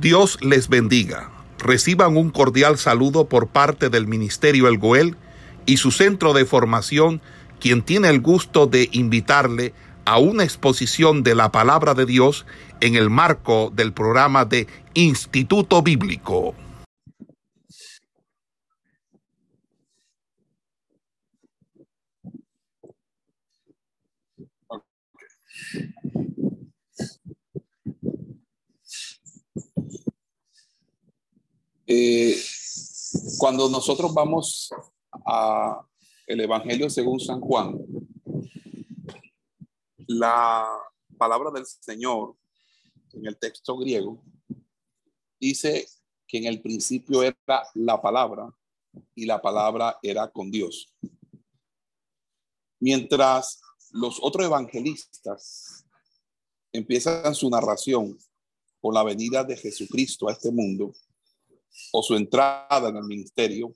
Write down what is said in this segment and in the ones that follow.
Dios les bendiga. Reciban un cordial saludo por parte del Ministerio El Goel y su centro de formación, quien tiene el gusto de invitarle a una exposición de la palabra de Dios en el marco del programa de Instituto Bíblico. Eh, cuando nosotros vamos a el Evangelio según San Juan, la palabra del Señor en el texto griego dice que en el principio era la palabra y la palabra era con Dios. Mientras los otros evangelistas empiezan su narración con la venida de Jesucristo a este mundo, o su entrada en el ministerio,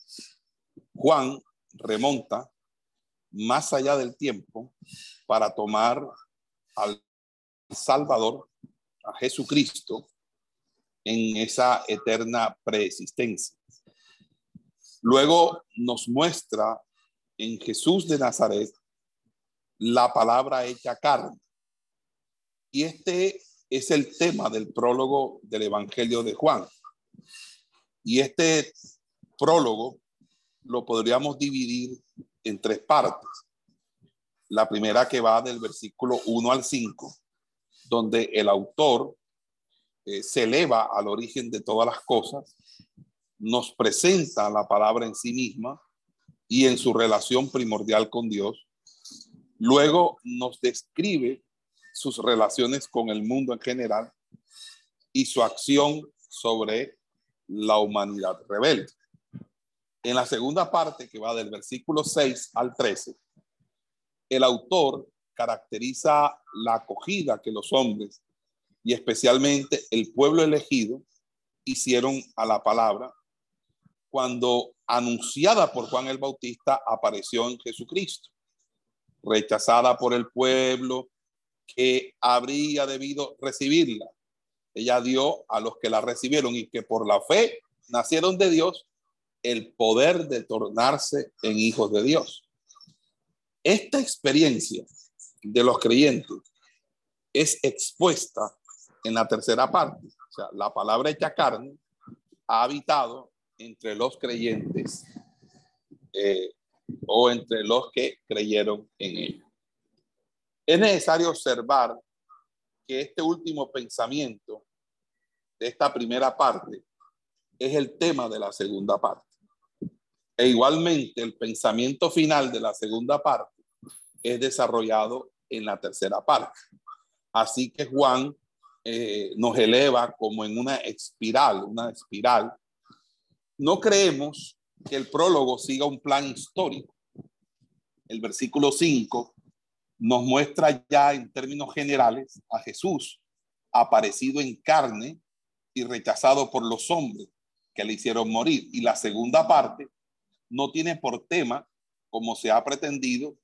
Juan remonta más allá del tiempo para tomar al Salvador, a Jesucristo, en esa eterna preexistencia. Luego nos muestra en Jesús de Nazaret la palabra hecha carne. Y este es el tema del prólogo del Evangelio de Juan. Y este prólogo lo podríamos dividir en tres partes. La primera que va del versículo 1 al 5, donde el autor eh, se eleva al origen de todas las cosas, nos presenta la palabra en sí misma y en su relación primordial con Dios. Luego nos describe sus relaciones con el mundo en general y su acción sobre la humanidad rebelde. En la segunda parte, que va del versículo 6 al 13, el autor caracteriza la acogida que los hombres y especialmente el pueblo elegido hicieron a la palabra cuando anunciada por Juan el Bautista apareció en Jesucristo, rechazada por el pueblo que habría debido recibirla ella dio a los que la recibieron y que por la fe nacieron de Dios el poder de tornarse en hijos de Dios. Esta experiencia de los creyentes es expuesta en la tercera parte. O sea, la palabra hecha carne ha habitado entre los creyentes eh, o entre los que creyeron en ella. Es necesario observar que este último pensamiento de esta primera parte es el tema de la segunda parte. E igualmente el pensamiento final de la segunda parte es desarrollado en la tercera parte. Así que Juan eh, nos eleva como en una espiral, una espiral. No creemos que el prólogo siga un plan histórico. El versículo 5 nos muestra ya en términos generales a Jesús aparecido en carne y rechazado por los hombres que le hicieron morir. Y la segunda parte no tiene por tema, como se ha pretendido,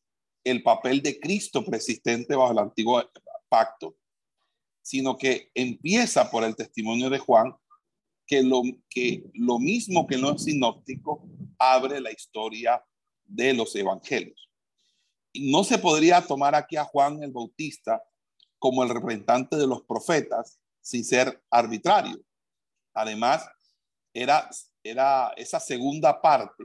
el papel de Cristo persistente bajo el antiguo pacto, sino que empieza por el testimonio de Juan, que lo, que lo mismo que no es sinóptico, abre la historia de los evangelios no se podría tomar aquí a Juan el Bautista como el representante de los profetas sin ser arbitrario. Además, era, era esa segunda parte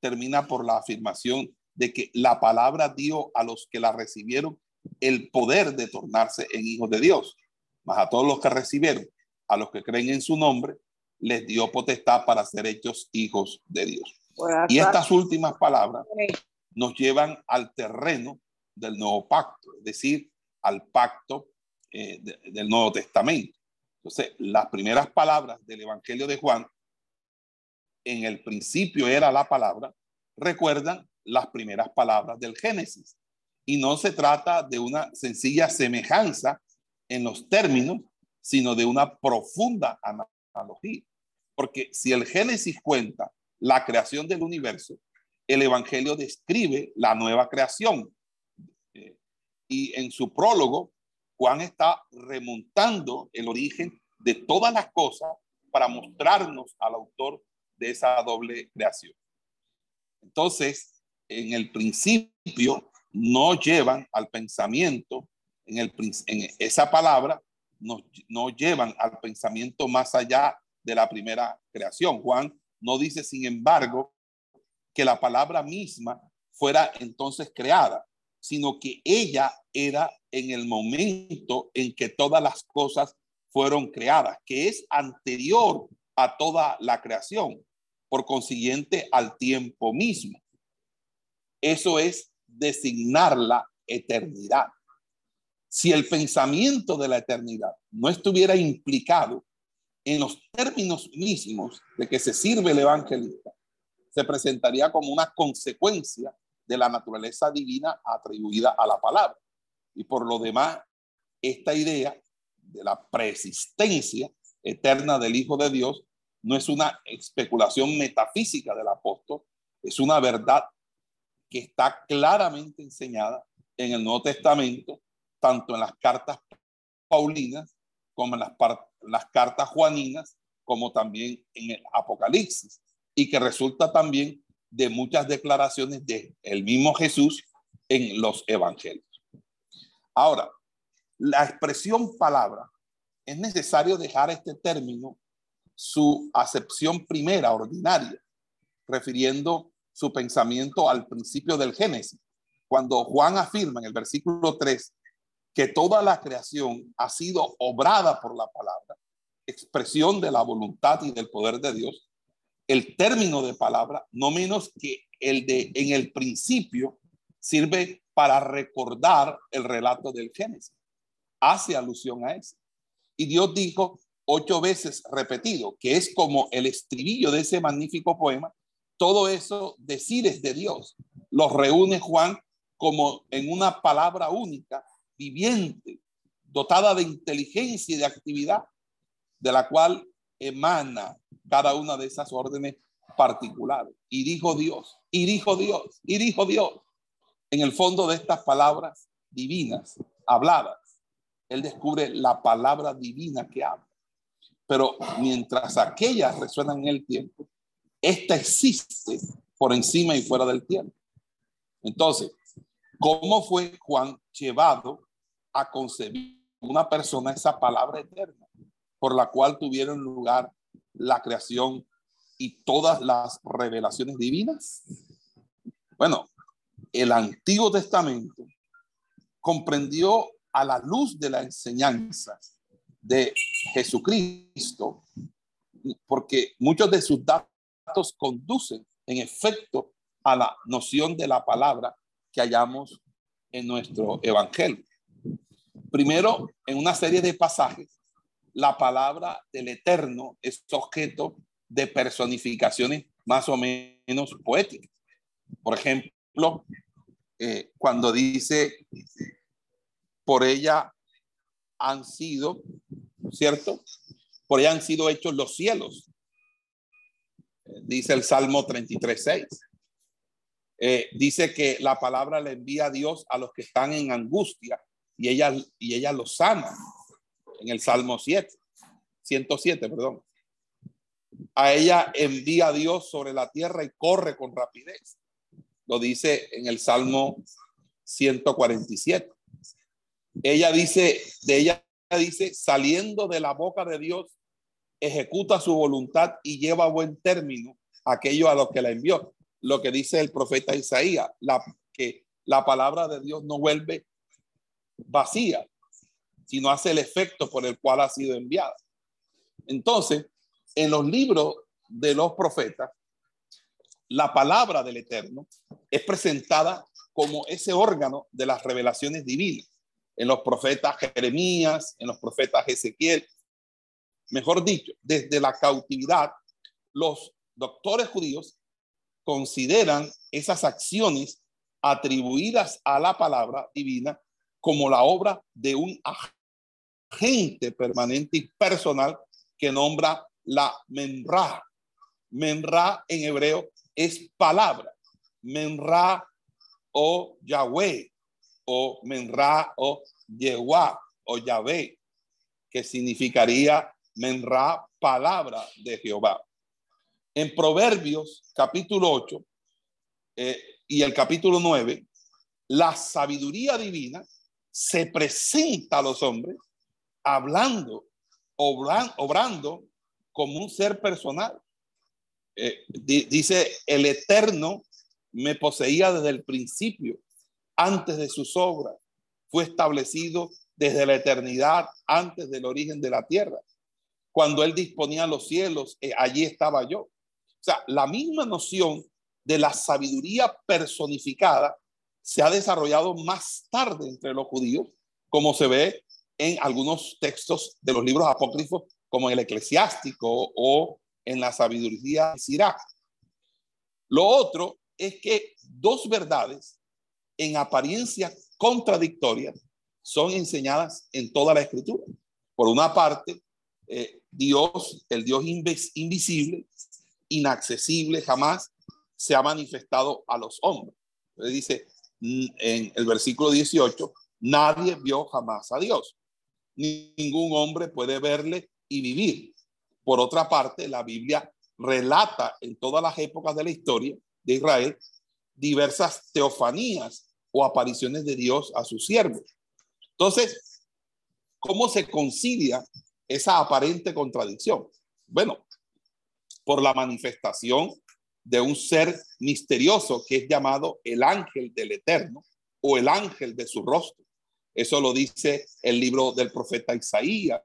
termina por la afirmación de que la palabra dio a los que la recibieron el poder de tornarse en hijos de Dios. Más a todos los que recibieron, a los que creen en su nombre, les dio potestad para ser hechos hijos de Dios. Y estas últimas palabras nos llevan al terreno del nuevo pacto, es decir, al pacto eh, del Nuevo Testamento. Entonces, las primeras palabras del Evangelio de Juan, en el principio era la palabra, recuerdan las primeras palabras del Génesis. Y no se trata de una sencilla semejanza en los términos, sino de una profunda analogía. Porque si el Génesis cuenta la creación del universo, el Evangelio describe la nueva creación. Eh, y en su prólogo, Juan está remontando el origen de todas las cosas para mostrarnos al autor de esa doble creación. Entonces, en el principio no llevan al pensamiento, en, el, esa palabra no, no llevan al pensamiento más allá de la primera creación. Juan no dice, sin embargo, que la palabra misma fuera entonces creada, sino que ella era en el momento en que todas las cosas fueron creadas, que es anterior a toda la creación, por consiguiente al tiempo mismo. Eso es designar la eternidad. Si el pensamiento de la eternidad no estuviera implicado en los términos mismos de que se sirve el evangelista, se presentaría como una consecuencia de la naturaleza divina atribuida a la palabra. Y por lo demás, esta idea de la preexistencia eterna del Hijo de Dios no es una especulación metafísica del apóstol, es una verdad que está claramente enseñada en el Nuevo Testamento, tanto en las cartas paulinas como en las, las cartas juaninas, como también en el Apocalipsis, y que resulta también de muchas declaraciones de el mismo Jesús en los evangelios. Ahora, la expresión palabra, es necesario dejar este término su acepción primera, ordinaria, refiriendo su pensamiento al principio del Génesis. Cuando Juan afirma en el versículo 3 que toda la creación ha sido obrada por la palabra, expresión de la voluntad y del poder de Dios, el término de palabra, no menos que el de en el principio, sirve para recordar el relato del Génesis. Hace alusión a eso. Y Dios dijo ocho veces repetido, que es como el estribillo de ese magnífico poema, todo eso decides de Dios. Los reúne Juan como en una palabra única, viviente, dotada de inteligencia y de actividad, de la cual emana cada una de esas órdenes particulares. Y dijo Dios, y dijo Dios, y dijo Dios. En el fondo de estas palabras divinas, habladas, él descubre la palabra divina que habla. Pero mientras aquellas resuenan en el tiempo, esta existe por encima y fuera del tiempo. Entonces, ¿cómo fue Juan llevado a concebir una persona esa palabra eterna por la cual tuvieron lugar la creación y todas las revelaciones divinas? Bueno, el Antiguo Testamento comprendió a la luz de la enseñanza de Jesucristo, porque muchos de sus datos conducen en efecto a la noción de la palabra que hallamos en nuestro evangelio. Primero, en una serie de pasajes, la palabra del Eterno es objeto de personificaciones más o menos poéticas. Por ejemplo, eh, cuando dice, por ella han sido, ¿cierto? Por ella han sido hechos los cielos. Dice el Salmo 33.6. Eh, dice que la palabra le envía a Dios a los que están en angustia y ella, y ella los sana. En el Salmo 7, 107, perdón. A ella envía a Dios sobre la tierra y corre con rapidez. Lo dice en el Salmo 147. Ella dice, de ella dice, saliendo de la boca de Dios, ejecuta su voluntad y lleva buen término aquello a lo que la envió. Lo que dice el profeta Isaías, la, que la palabra de Dios no vuelve vacía, sino hace el efecto por el cual ha sido enviada. Entonces, en los libros de los profetas, la palabra del Eterno es presentada como ese órgano de las revelaciones divinas en los profetas Jeremías, en los profetas Ezequiel. Mejor dicho, desde la cautividad, los doctores judíos consideran esas acciones atribuidas a la palabra divina como la obra de un agente permanente y personal que nombra la menra. Menra en hebreo es palabra. Menra o Yahweh o Menra o Yehua o Yahvé, que significaría Menra palabra de Jehová. En Proverbios capítulo 8 eh, y el capítulo 9, la sabiduría divina se presenta a los hombres hablando, obrando como un ser personal. Eh, dice, el Eterno me poseía desde el principio, antes de sus obras. Fue establecido desde la eternidad, antes del origen de la tierra. Cuando Él disponía los cielos, eh, allí estaba yo. O sea, la misma noción de la sabiduría personificada se ha desarrollado más tarde entre los judíos, como se ve en algunos textos de los libros apócrifos, como el eclesiástico o en la sabiduría de. Lo otro es que dos verdades en apariencia contradictorias son enseñadas en toda la escritura. Por una parte, eh, Dios, el Dios invisible, inaccesible, jamás se ha manifestado a los hombres. Entonces dice en el versículo 18, nadie vio jamás a Dios. Ningún hombre puede verle y vivir. Por otra parte, la Biblia relata en todas las épocas de la historia de Israel diversas teofanías o apariciones de Dios a sus siervos. Entonces, ¿cómo se concilia esa aparente contradicción? Bueno, por la manifestación de un ser misterioso que es llamado el ángel del Eterno o el ángel de su rostro. Eso lo dice el libro del profeta Isaías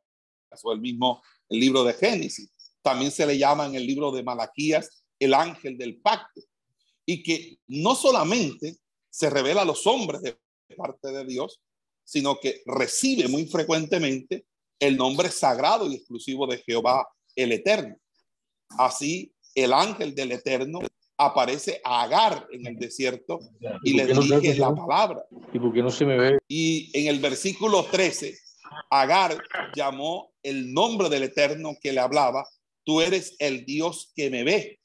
o el mismo el libro de Génesis. También se le llama en el libro de Malaquías el ángel del pacto. Y que no solamente se revela a los hombres de parte de Dios, sino que recibe muy frecuentemente el nombre sagrado y exclusivo de Jehová el Eterno. Así, el ángel del Eterno aparece a Agar en el desierto y, le dirige la palabra. ¿Y por qué no se me ve? Y en el versículo 13, Agar llamó el nombre del Eterno que le hablaba, tú eres el Dios que me ve.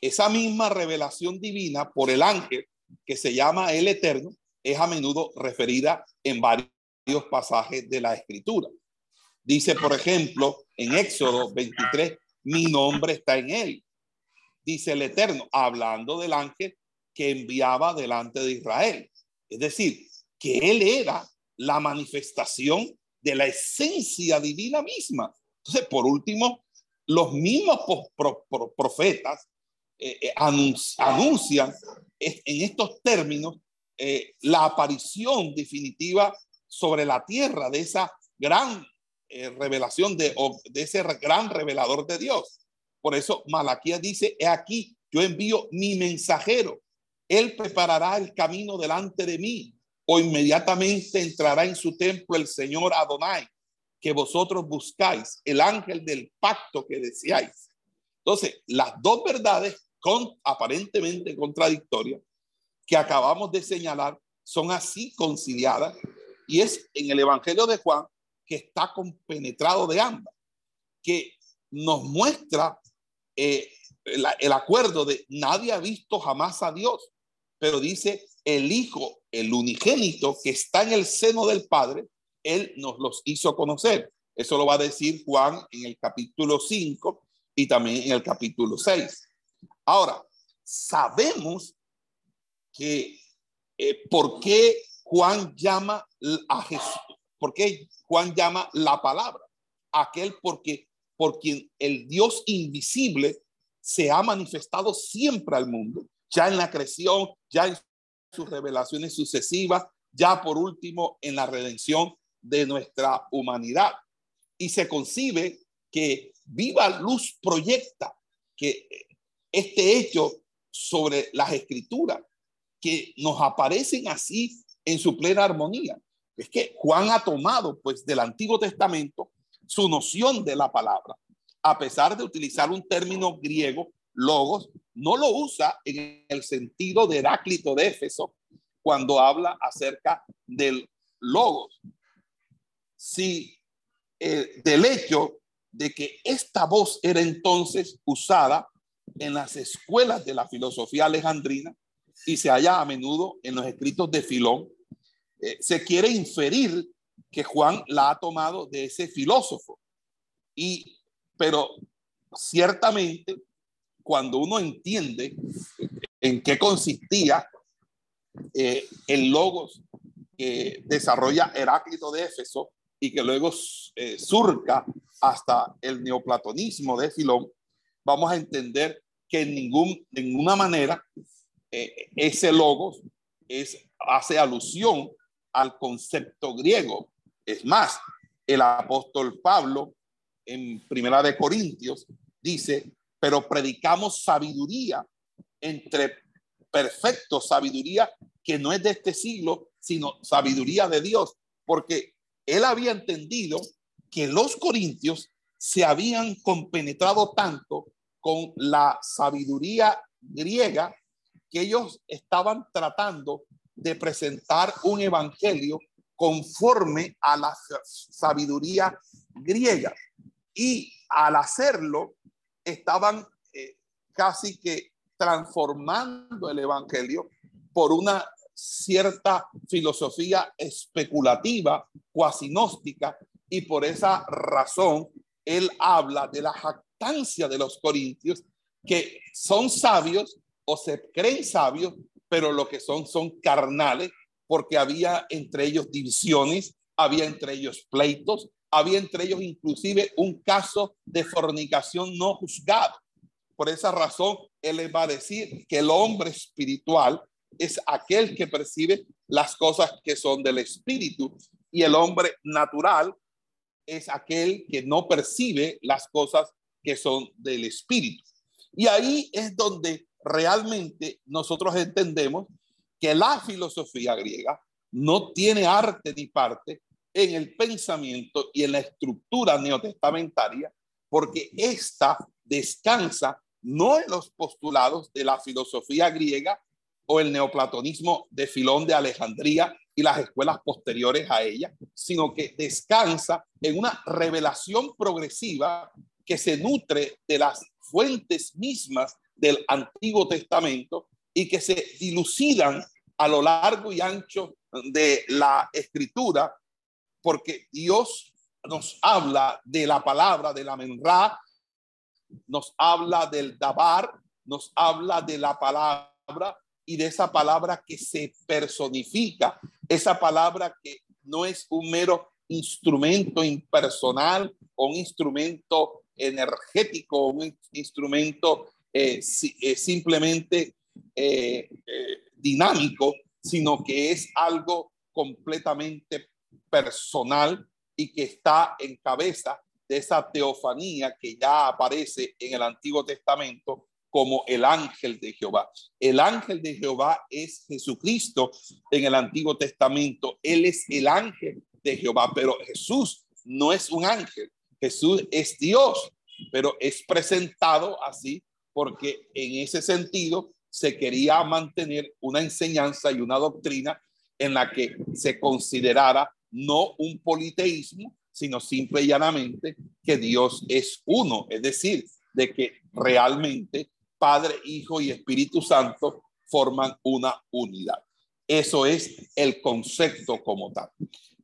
Esa misma revelación divina por el ángel que se llama el Eterno es a menudo referida en varios pasajes de la escritura. Dice, por ejemplo, en Éxodo 23, mi nombre está en él. Dice el Eterno, hablando del ángel que enviaba delante de Israel. Es decir, que él era la manifestación de la esencia divina misma. Entonces, por último, los mismos profetas eh, eh, anuncian en estos términos eh, la aparición definitiva sobre la tierra de esa gran revelación de, de ese gran revelador de Dios. Por eso Malaquías dice, he aquí, yo envío mi mensajero, él preparará el camino delante de mí o inmediatamente entrará en su templo el Señor Adonai, que vosotros buscáis, el ángel del pacto que deseáis. Entonces, las dos verdades aparentemente contradictorias que acabamos de señalar son así conciliadas y es en el Evangelio de Juan que está compenetrado de ambas, que nos muestra eh, el acuerdo de nadie ha visto jamás a Dios, pero dice el Hijo, el unigénito que está en el seno del Padre, Él nos los hizo conocer. Eso lo va a decir Juan en el capítulo 5 y también en el capítulo 6. Ahora, sabemos que eh, por qué Juan llama a Jesús, por qué Juan llama la palabra, aquel porque por quien el Dios invisible se ha manifestado siempre al mundo, ya en la creación, ya en sus revelaciones sucesivas, ya por último en la redención de nuestra humanidad. Y se concibe que viva luz proyecta que este hecho sobre las escrituras que nos aparecen así en su plena armonía. Es que Juan ha tomado pues del Antiguo Testamento su noción de la palabra, a pesar de utilizar un término griego, logos, no lo usa en el sentido de Heráclito de Éfeso cuando habla acerca del logos. Si eh, del hecho de que esta voz era entonces usada en las escuelas de la filosofía alejandrina y se halla a menudo en los escritos de Filón, eh, se quiere inferir que Juan la ha tomado de ese filósofo. Y Pero ciertamente, cuando uno entiende en qué consistía eh, el logos que desarrolla Heráclito de Éfeso y que luego eh, surca hasta el neoplatonismo de Filón, vamos a entender que en ningún, ninguna manera eh, ese logos es, hace alusión al concepto griego. Es más, el apóstol Pablo en Primera de Corintios dice, pero predicamos sabiduría entre perfectos, sabiduría que no es de este siglo, sino sabiduría de Dios, porque él había entendido que los corintios se habían compenetrado tanto con la sabiduría griega que ellos estaban tratando de presentar un evangelio conforme a la sabiduría griega. Y al hacerlo, estaban eh, casi que transformando el evangelio por una cierta filosofía especulativa, cuasi gnóstica, y por esa razón él habla de la jactancia de los corintios, que son sabios o se creen sabios, pero lo que son son carnales, porque había entre ellos divisiones, había entre ellos pleitos, había entre ellos inclusive un caso de fornicación no juzgado. Por esa razón, él les va a decir que el hombre espiritual es aquel que percibe las cosas que son del espíritu y el hombre natural es aquel que no percibe las cosas que son del espíritu. Y ahí es donde realmente nosotros entendemos que la filosofía griega no tiene arte ni parte en el pensamiento y en la estructura neotestamentaria, porque ésta descansa no en los postulados de la filosofía griega o el neoplatonismo de Filón de Alejandría y las escuelas posteriores a ella, sino que descansa en una revelación progresiva que se nutre de las fuentes mismas del Antiguo Testamento y que se dilucidan a lo largo y ancho de la escritura, porque Dios nos habla de la palabra de la menra, nos habla del dabar, nos habla de la palabra y de esa palabra que se personifica, esa palabra que no es un mero instrumento impersonal o un instrumento energético, un instrumento eh, eh, simplemente eh, dinámico, sino que es algo completamente personal y que está en cabeza de esa teofanía que ya aparece en el Antiguo Testamento como el ángel de Jehová. El ángel de Jehová es Jesucristo en el Antiguo Testamento. Él es el ángel de Jehová, pero Jesús no es un ángel. Jesús es Dios, pero es presentado así porque en ese sentido se quería mantener una enseñanza y una doctrina en la que se considerara no un politeísmo, sino simple y llanamente que Dios es uno, es decir, de que realmente Padre, Hijo y Espíritu Santo forman una unidad. Eso es el concepto como tal.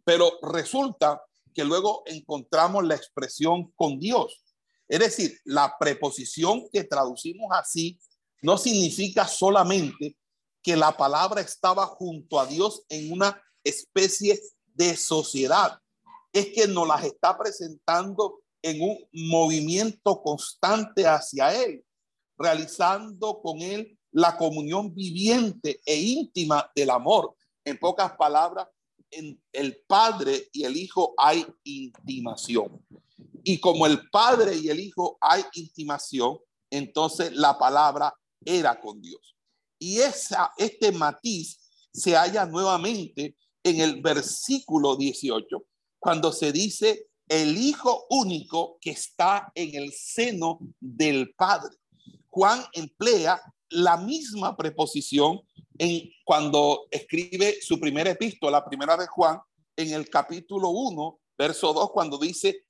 Pero resulta que luego encontramos la expresión con Dios. Es decir, la preposición que traducimos así no significa solamente que la palabra estaba junto a Dios en una especie de sociedad. Es que nos las está presentando en un movimiento constante hacia Él realizando con Él la comunión viviente e íntima del amor. En pocas palabras, en el Padre y el Hijo hay intimación. Y como el Padre y el Hijo hay intimación, entonces la palabra era con Dios. Y esa, este matiz se halla nuevamente en el versículo 18, cuando se dice el Hijo único que está en el seno del Padre. Juan emplea la misma preposición en cuando escribe su primera epístola, la primera de Juan, en el capítulo 1, verso 2, cuando dice,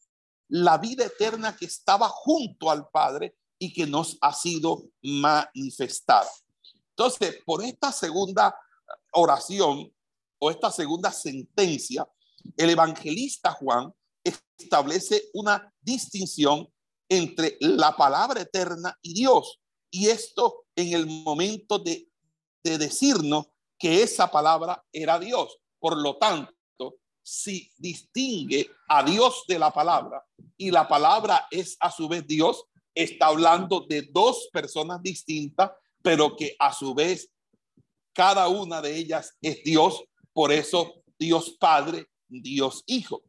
la vida eterna que estaba junto al Padre y que nos ha sido manifestada. Entonces, por esta segunda oración o esta segunda sentencia, el evangelista Juan establece una distinción entre la palabra eterna y Dios. Y esto en el momento de, de decirnos que esa palabra era Dios. Por lo tanto, si distingue a Dios de la palabra y la palabra es a su vez Dios, está hablando de dos personas distintas, pero que a su vez cada una de ellas es Dios. Por eso Dios Padre, Dios Hijo.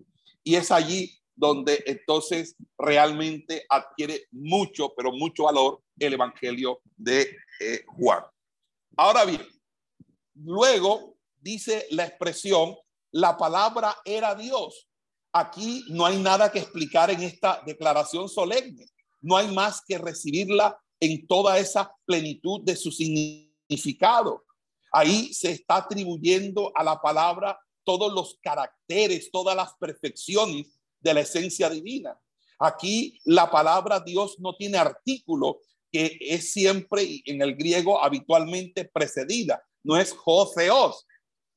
Y es allí donde entonces realmente adquiere mucho, pero mucho valor el Evangelio de eh, Juan. Ahora bien, luego dice la expresión, la palabra era Dios. Aquí no hay nada que explicar en esta declaración solemne. No hay más que recibirla en toda esa plenitud de su significado. Ahí se está atribuyendo a la palabra todos los caracteres, todas las perfecciones de la esencia divina. Aquí la palabra Dios no tiene artículo, que es siempre en el griego habitualmente precedida, no es Joseos.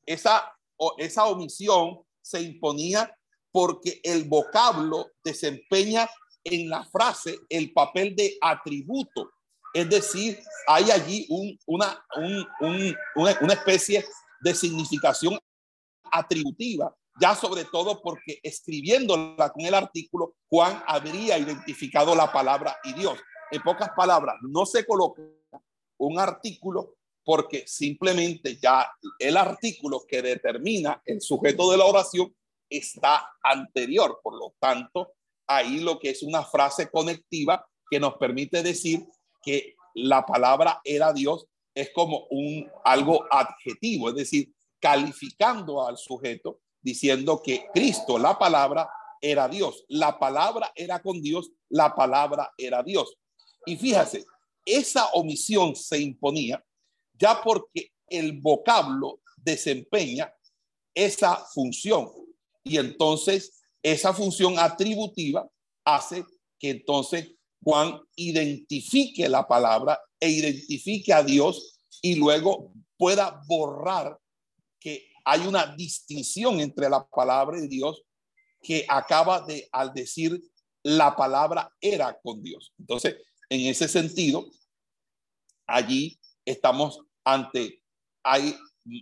Esa, esa omisión se imponía porque el vocablo desempeña en la frase el papel de atributo. Es decir, hay allí una, una, una especie de significación atributiva ya sobre todo porque escribiéndola con el artículo, Juan habría identificado la palabra y Dios. En pocas palabras, no se coloca un artículo porque simplemente ya el artículo que determina el sujeto de la oración está anterior. Por lo tanto, ahí lo que es una frase conectiva que nos permite decir que la palabra era Dios es como un algo adjetivo, es decir, calificando al sujeto diciendo que Cristo, la palabra, era Dios. La palabra era con Dios, la palabra era Dios. Y fíjase, esa omisión se imponía ya porque el vocablo desempeña esa función. Y entonces esa función atributiva hace que entonces Juan identifique la palabra e identifique a Dios y luego pueda borrar que hay una distinción entre la palabra de Dios que acaba de al decir la palabra era con Dios. Entonces, en ese sentido, allí estamos ante hay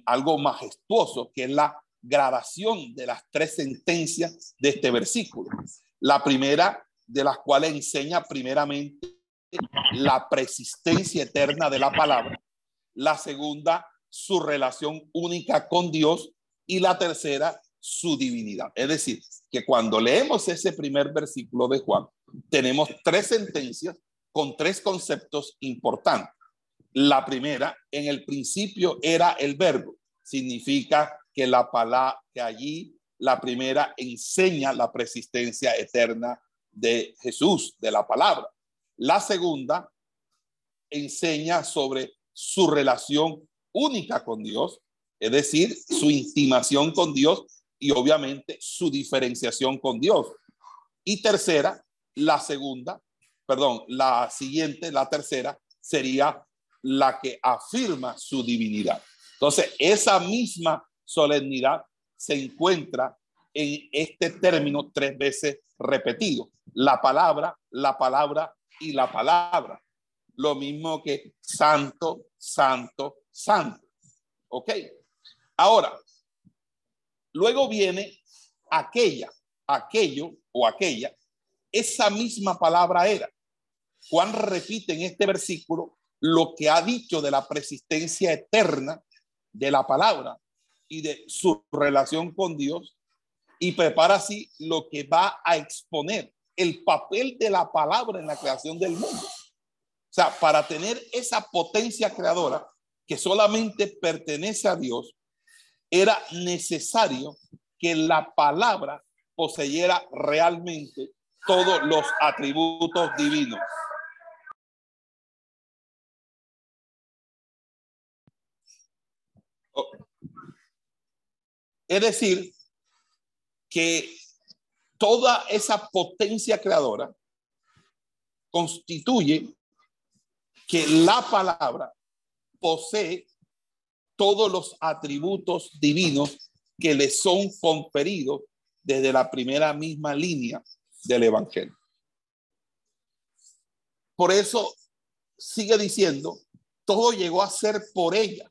algo majestuoso que es la gradación de las tres sentencias de este versículo. La primera de las cuales enseña primeramente la persistencia eterna de la palabra. La segunda, su relación única con Dios y la tercera, su divinidad. Es decir, que cuando leemos ese primer versículo de Juan, tenemos tres sentencias con tres conceptos importantes. La primera, en el principio era el verbo. Significa que la palabra, que allí la primera enseña la persistencia eterna de Jesús, de la palabra. La segunda enseña sobre su relación única con Dios, es decir, su intimación con Dios y obviamente su diferenciación con Dios. Y tercera, la segunda, perdón, la siguiente, la tercera, sería la que afirma su divinidad. Entonces, esa misma solemnidad se encuentra en este término tres veces repetido. La palabra, la palabra y la palabra. Lo mismo que santo, santo, santo. ¿Ok? Ahora, luego viene aquella, aquello o aquella, esa misma palabra era. Juan repite en este versículo lo que ha dicho de la persistencia eterna de la palabra y de su relación con Dios y prepara así lo que va a exponer el papel de la palabra en la creación del mundo. O sea, para tener esa potencia creadora, que solamente pertenece a Dios, era necesario que la palabra poseyera realmente todos los atributos divinos. Es decir, que toda esa potencia creadora constituye que la palabra posee todos los atributos divinos que le son conferidos desde la primera misma línea del Evangelio. por eso sigue diciendo, todo llegó a ser por ella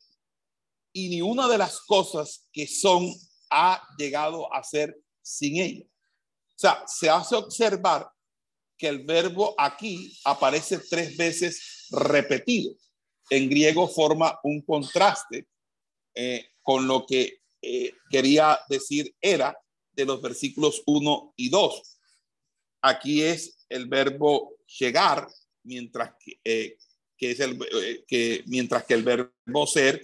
y ni una de las cosas que son ha llegado a ser sin ella. O sea, se hace observar que el verbo aquí aparece tres veces repetido. En griego forma un contraste eh, con lo que eh, quería decir era de los versículos 1 y 2. Aquí es el verbo llegar, mientras que, eh, que es el que mientras que el verbo ser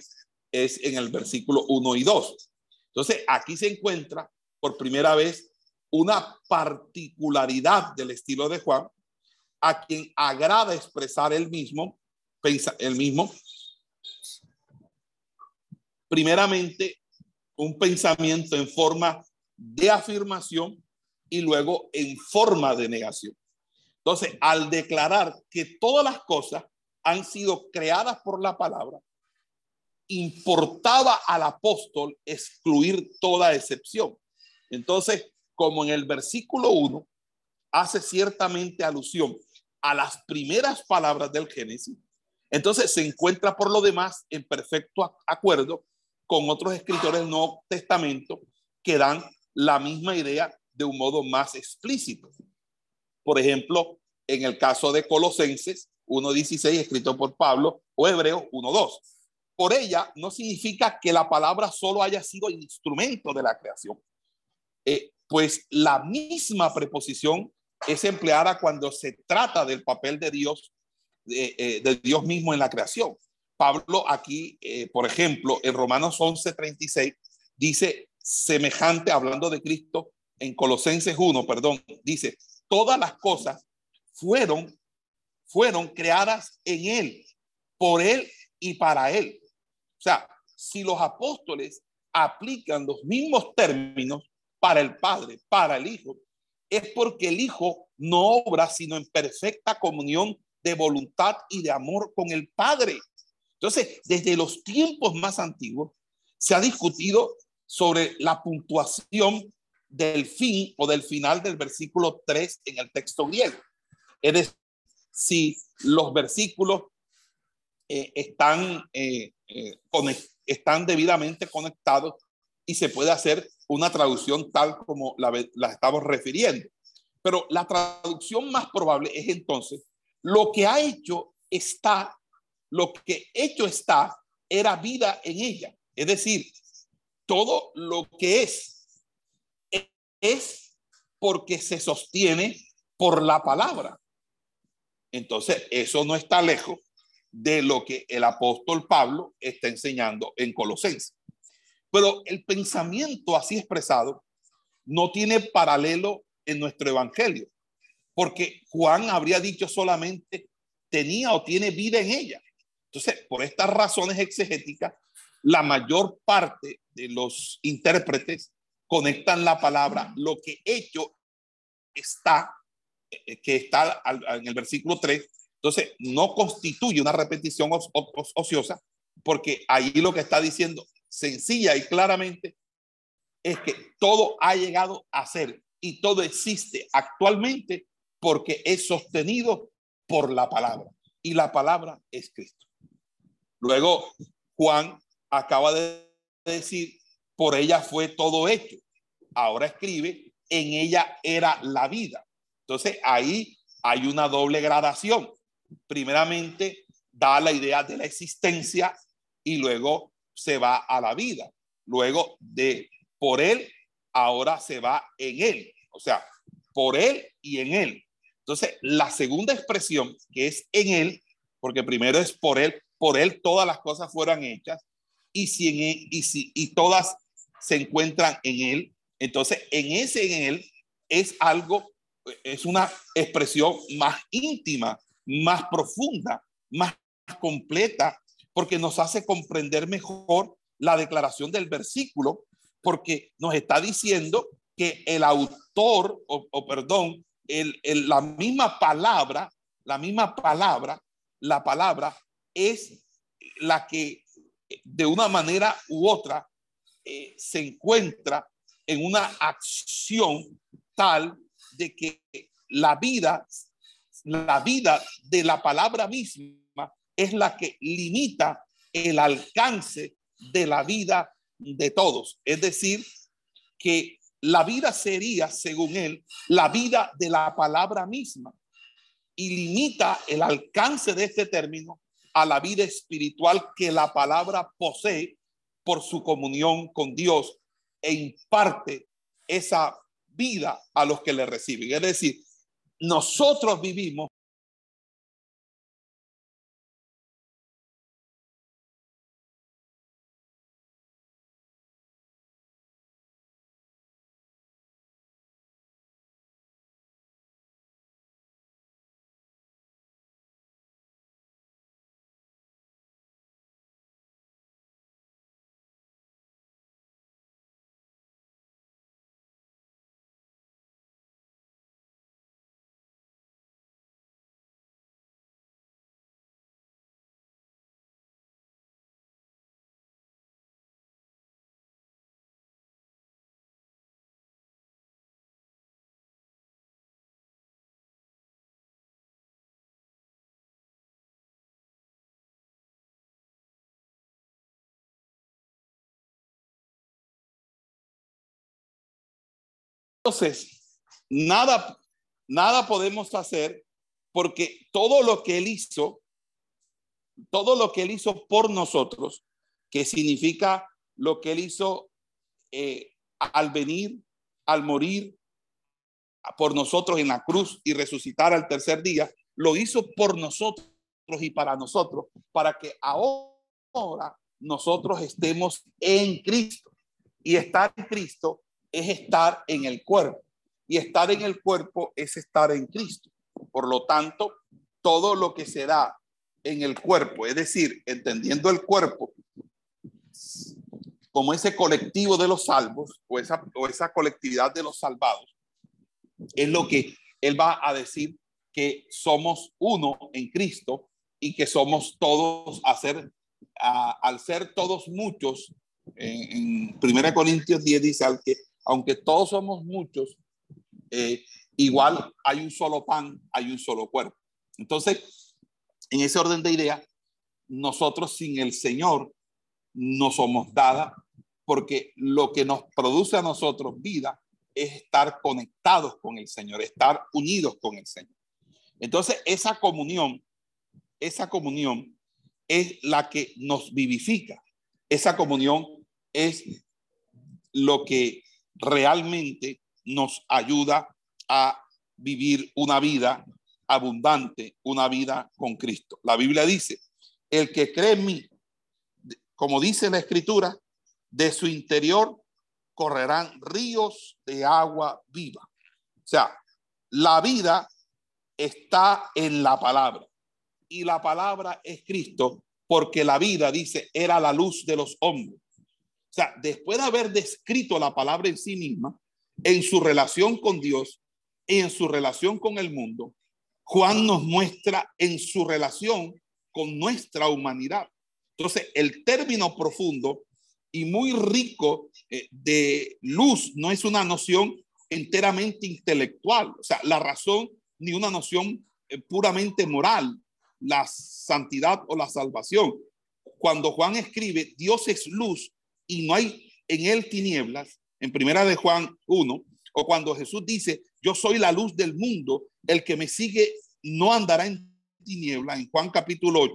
es en el versículo 1 y 2. Entonces, aquí se encuentra por primera vez una particularidad del estilo de Juan, a quien agrada expresar el mismo, el mismo, primeramente un pensamiento en forma de afirmación y luego en forma de negación. Entonces, al declarar que todas las cosas han sido creadas por la palabra, importaba al apóstol excluir toda excepción. Entonces, como en el versículo 1 hace ciertamente alusión a las primeras palabras del Génesis, entonces se encuentra por lo demás en perfecto acuerdo con otros escritores del Nuevo Testamento que dan la misma idea de un modo más explícito. Por ejemplo, en el caso de Colosenses 1.16, escrito por Pablo, o Hebreo 1.2. Por ella no significa que la palabra solo haya sido instrumento de la creación, eh, pues la misma preposición es empleada cuando se trata del papel de Dios, de, eh, Dios mismo en la creación. Pablo aquí, eh, por ejemplo, en Romanos 11:36, dice semejante, hablando de Cristo, en Colosenses 1, perdón, dice, todas las cosas fueron, fueron creadas en Él, por Él y para Él. Sea, si los apóstoles aplican los mismos términos para el Padre, para el Hijo, es porque el Hijo no obra sino en perfecta comunión de voluntad y de amor con el Padre. Entonces, desde los tiempos más antiguos se ha discutido sobre la puntuación del fin o del final del versículo 3 en el texto griego. Es decir, si los versículos eh, están, eh, eh, están debidamente conectados y se puede hacer una traducción tal como la, la estamos refiriendo. Pero la traducción más probable es entonces, lo que ha hecho está lo que hecho está era vida en ella. Es decir, todo lo que es, es porque se sostiene por la palabra. Entonces, eso no está lejos de lo que el apóstol Pablo está enseñando en Colosenses. Pero el pensamiento así expresado no tiene paralelo en nuestro evangelio, porque Juan habría dicho solamente tenía o tiene vida en ella. Entonces, por estas razones exegéticas, la mayor parte de los intérpretes conectan la palabra lo que hecho está, eh, que está en el versículo 3. Entonces, no constituye una repetición ociosa, porque ahí lo que está diciendo sencilla y claramente es que todo ha llegado a ser y todo existe actualmente porque es sostenido por la palabra. Y la palabra es Cristo. Luego, Juan acaba de decir, por ella fue todo hecho. Ahora escribe, en ella era la vida. Entonces, ahí hay una doble gradación. Primeramente, da la idea de la existencia y luego se va a la vida. Luego de por él, ahora se va en él. O sea, por él y en él. Entonces, la segunda expresión, que es en él, porque primero es por él, por él todas las cosas fueran hechas y si, en y si y todas se encuentran en él, entonces en ese en él es algo, es una expresión más íntima, más profunda, más completa, porque nos hace comprender mejor la declaración del versículo, porque nos está diciendo que el autor, o, perdón, el, la misma palabra, la misma palabra, la palabra es la que de una manera u otra eh, se encuentra en una acción tal de que la vida la vida de la palabra misma es la que limita el alcance de la vida de todos. Es decir, que la vida sería, según él, la vida de la palabra misma y limita el alcance de este término a la vida espiritual que la palabra posee por su comunión con Dios e imparte esa vida a los que le reciben. Es decir, nosotros vivimos Entonces, nada, nada podemos hacer porque todo lo que Él hizo, todo lo que Él hizo por nosotros, que significa lo que Él hizo eh, al venir, al morir por nosotros en la cruz y resucitar al tercer día, lo hizo por nosotros y para nosotros, para que ahora nosotros estemos en Cristo. Y estar en Cristo es estar en el cuerpo y estar en el cuerpo es estar en Cristo. Por lo tanto, todo lo que se da en el cuerpo, es decir, entendiendo el cuerpo como ese colectivo de los salvos o esa, o esa colectividad de los salvados, es lo que él va a decir que somos uno en Cristo y que somos todos a ser, al ser todos muchos. En, en 1 Corintios 10 dice al que aunque todos somos muchos, eh, igual hay un solo pan, hay un solo cuerpo. Entonces, en ese orden de ideas, nosotros sin el Señor no somos nada, porque lo que nos produce a nosotros vida es estar conectados con el Señor, estar unidos con el Señor. Entonces, esa comunión, esa comunión es la que nos vivifica. Esa comunión es lo que realmente nos ayuda a vivir una vida abundante, una vida con Cristo. La Biblia dice, el que cree en mí, como dice la escritura, de su interior correrán ríos de agua viva. O sea, la vida está en la palabra y la palabra es Cristo porque la vida, dice, era la luz de los hombres. O sea, después de haber descrito la palabra en sí misma, en su relación con Dios y en su relación con el mundo, Juan nos muestra en su relación con nuestra humanidad. Entonces, el término profundo y muy rico eh, de luz no es una noción enteramente intelectual, o sea, la razón ni una noción eh, puramente moral, la santidad o la salvación. Cuando Juan escribe, Dios es luz, y no hay en él tinieblas, en primera de Juan 1, o cuando Jesús dice, yo soy la luz del mundo, el que me sigue no andará en tinieblas, en Juan capítulo 8.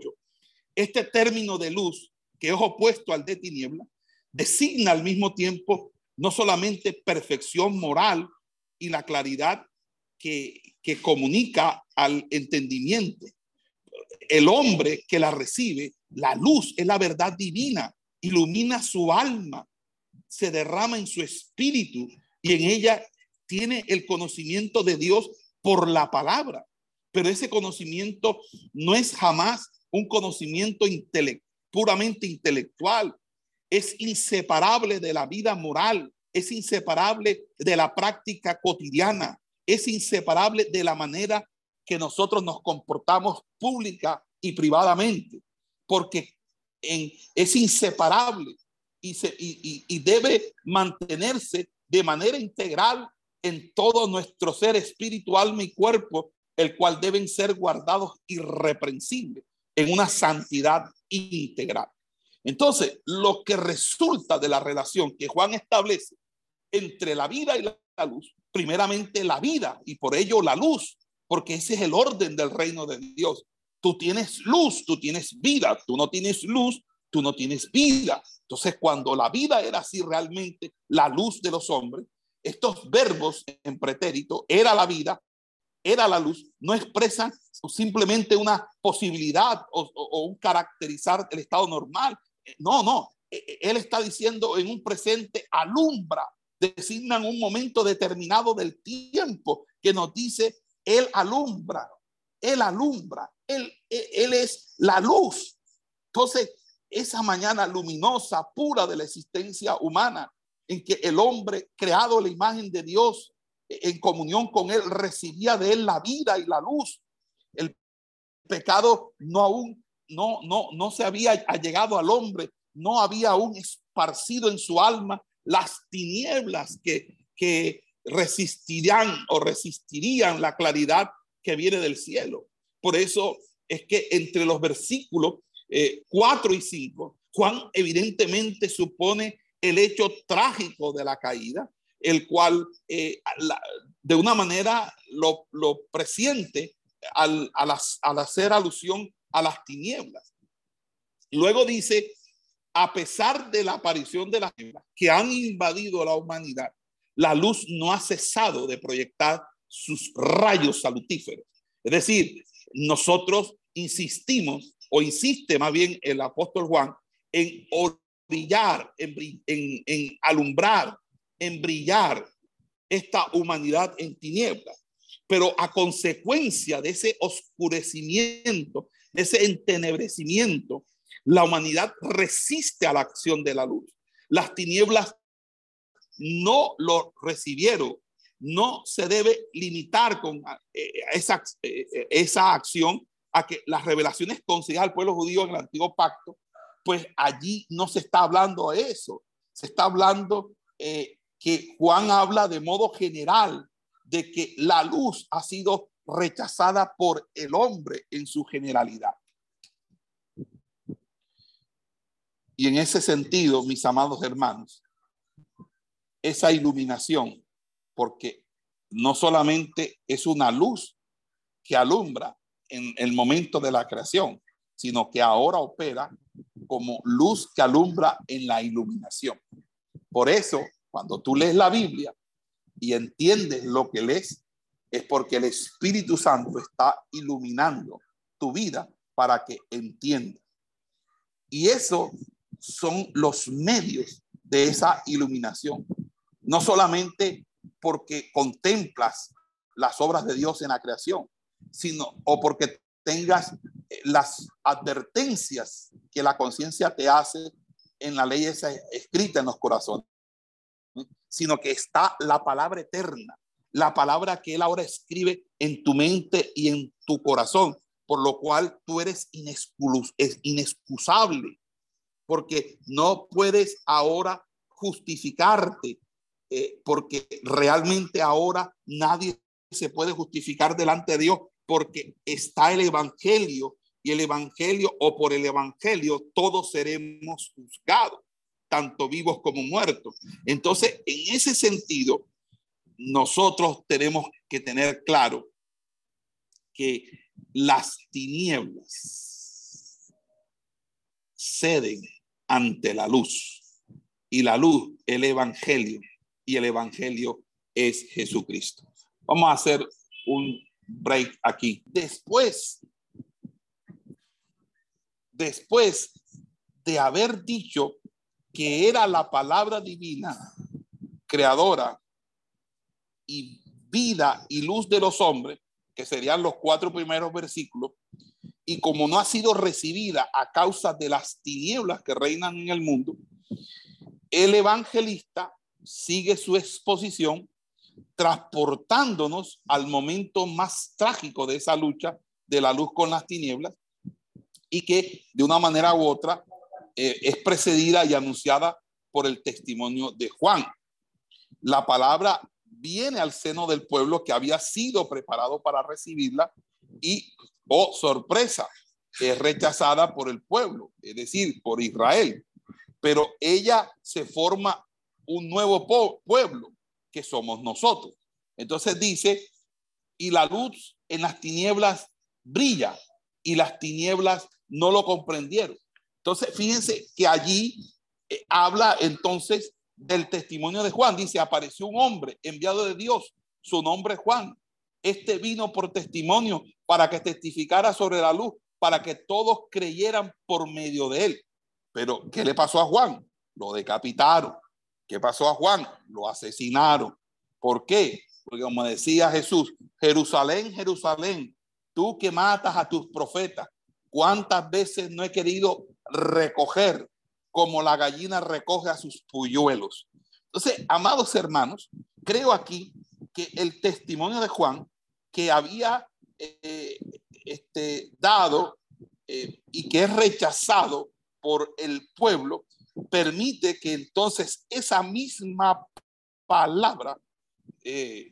Este término de luz, que es opuesto al de tiniebla, designa al mismo tiempo no solamente perfección moral y la claridad que, que comunica al entendimiento. El hombre que la recibe, la luz es la verdad divina ilumina su alma, se derrama en su espíritu y en ella tiene el conocimiento de Dios por la palabra. Pero ese conocimiento no es jamás un conocimiento puramente intelectual, es inseparable de la vida moral, es inseparable de la práctica cotidiana, es inseparable de la manera que nosotros nos comportamos pública y privadamente, porque es inseparable y, y, debe mantenerse de manera integral en todo nuestro ser espiritual, mi cuerpo, el cual deben ser guardados irreprensibles en una santidad integral. Entonces, lo que resulta de la relación que Juan establece entre la vida y la luz, primeramente la vida y por ello la luz, porque ese es el orden del reino de Dios. Tú tienes luz, tú tienes vida, tú no tienes luz, tú no tienes vida. Entonces, cuando la vida era así realmente la luz de los hombres, estos verbos en pretérito, era la vida, era la luz, no expresan simplemente una posibilidad o, un caracterizar el estado normal. No, no. E, e, él está diciendo en un presente alumbra, designan un momento determinado del tiempo que nos dice él alumbra, él alumbra, él, es la luz. Entonces, esa mañana luminosa, pura de la existencia humana, en que el hombre creado la imagen de Dios en comunión con él recibía de él la vida y la luz. El pecado no aún no no no se había llegado al hombre, no había aún esparcido en su alma las tinieblas que que resistirían o resistirían la claridad que viene del cielo. Por eso es que entre los versículos 4 eh, y 5, Juan evidentemente supone el hecho trágico de la caída, el cual eh, de una manera lo, lo presiente al, al hacer alusión a las tinieblas. Luego dice, a pesar de la aparición de las que han invadido la humanidad, la luz no ha cesado de proyectar sus rayos salutíferos. Es decir, nosotros insistimos, o insiste más bien el apóstol Juan, en brillar, en, alumbrar, en brillar esta humanidad en tinieblas. Pero a consecuencia de ese oscurecimiento, ese entenebrecimiento, la humanidad resiste a la acción de la luz. Las tinieblas no lo recibieron. No se debe limitar con eh, esa, eh, esa acción a que las revelaciones concedidas al pueblo judío en el antiguo pacto, pues allí no se está hablando de eso. Se está hablando eh, que Juan habla de modo general de que la luz ha sido rechazada por el hombre en su generalidad. Y en ese sentido, mis amados hermanos, esa iluminación, porque no solamente es una luz que alumbra en el momento de la creación, sino que ahora opera como luz que alumbra en la iluminación. Por eso, cuando tú lees la Biblia y entiendes lo que lees, es porque el Espíritu Santo está iluminando tu vida para que entiendas. Y eso son los medios de esa iluminación no solamente porque contemplas las obras de Dios en la creación, sino o porque tengas eh, las advertencias que la conciencia te hace en la ley escrita en los corazones, sino que está la palabra eterna, la palabra que Él ahora escribe en tu mente y en tu corazón, por lo cual tú eres inexcusable, porque no puedes ahora justificarte eh, porque realmente ahora nadie se puede justificar delante de Dios porque está el Evangelio y el Evangelio o por el Evangelio todos seremos juzgados, tanto vivos como muertos. Entonces, en ese sentido, nosotros tenemos que tener claro que las tinieblas ceden ante la luz y la luz, el Evangelio, y el Evangelio es Jesucristo. Vamos a hacer un break aquí. Después, después de haber dicho que era la palabra divina, creadora y vida y luz de los hombres, que serían los cuatro primeros versículos, y como no ha sido recibida a causa de las tinieblas que reinan en el mundo, el evangelista sigue su exposición transportándonos al momento más trágico de esa lucha de la luz con las tinieblas y que de una manera u otra eh, es precedida y anunciada por el testimonio de Juan. La palabra viene al seno del pueblo que había sido preparado para recibirla y, oh sorpresa, es rechazada por el pueblo, es decir, por Israel. Pero ella se forma un nuevo pueblo que somos nosotros. Entonces dice, y la luz en las tinieblas brilla y las tinieblas no lo comprendieron. Entonces, fíjense que allí eh, habla entonces del testimonio de Juan. Dice, apareció un hombre enviado de Dios, su nombre es Juan. Este vino por testimonio para que testificara sobre la luz, para que todos creyeran por medio de él. Pero, ¿qué le pasó a Juan? Lo decapitaron. ¿Qué pasó a Juan? Lo asesinaron. ¿Por qué? Porque como decía Jesús, Jerusalén, Jerusalén, tú que matas a tus profetas, ¿cuántas veces no he querido recoger como la gallina recoge a sus polluelos? Entonces, amados hermanos, creo aquí que el testimonio de Juan que había eh, este, dado eh, y que es rechazado por el pueblo, permite que entonces esa misma palabra eh,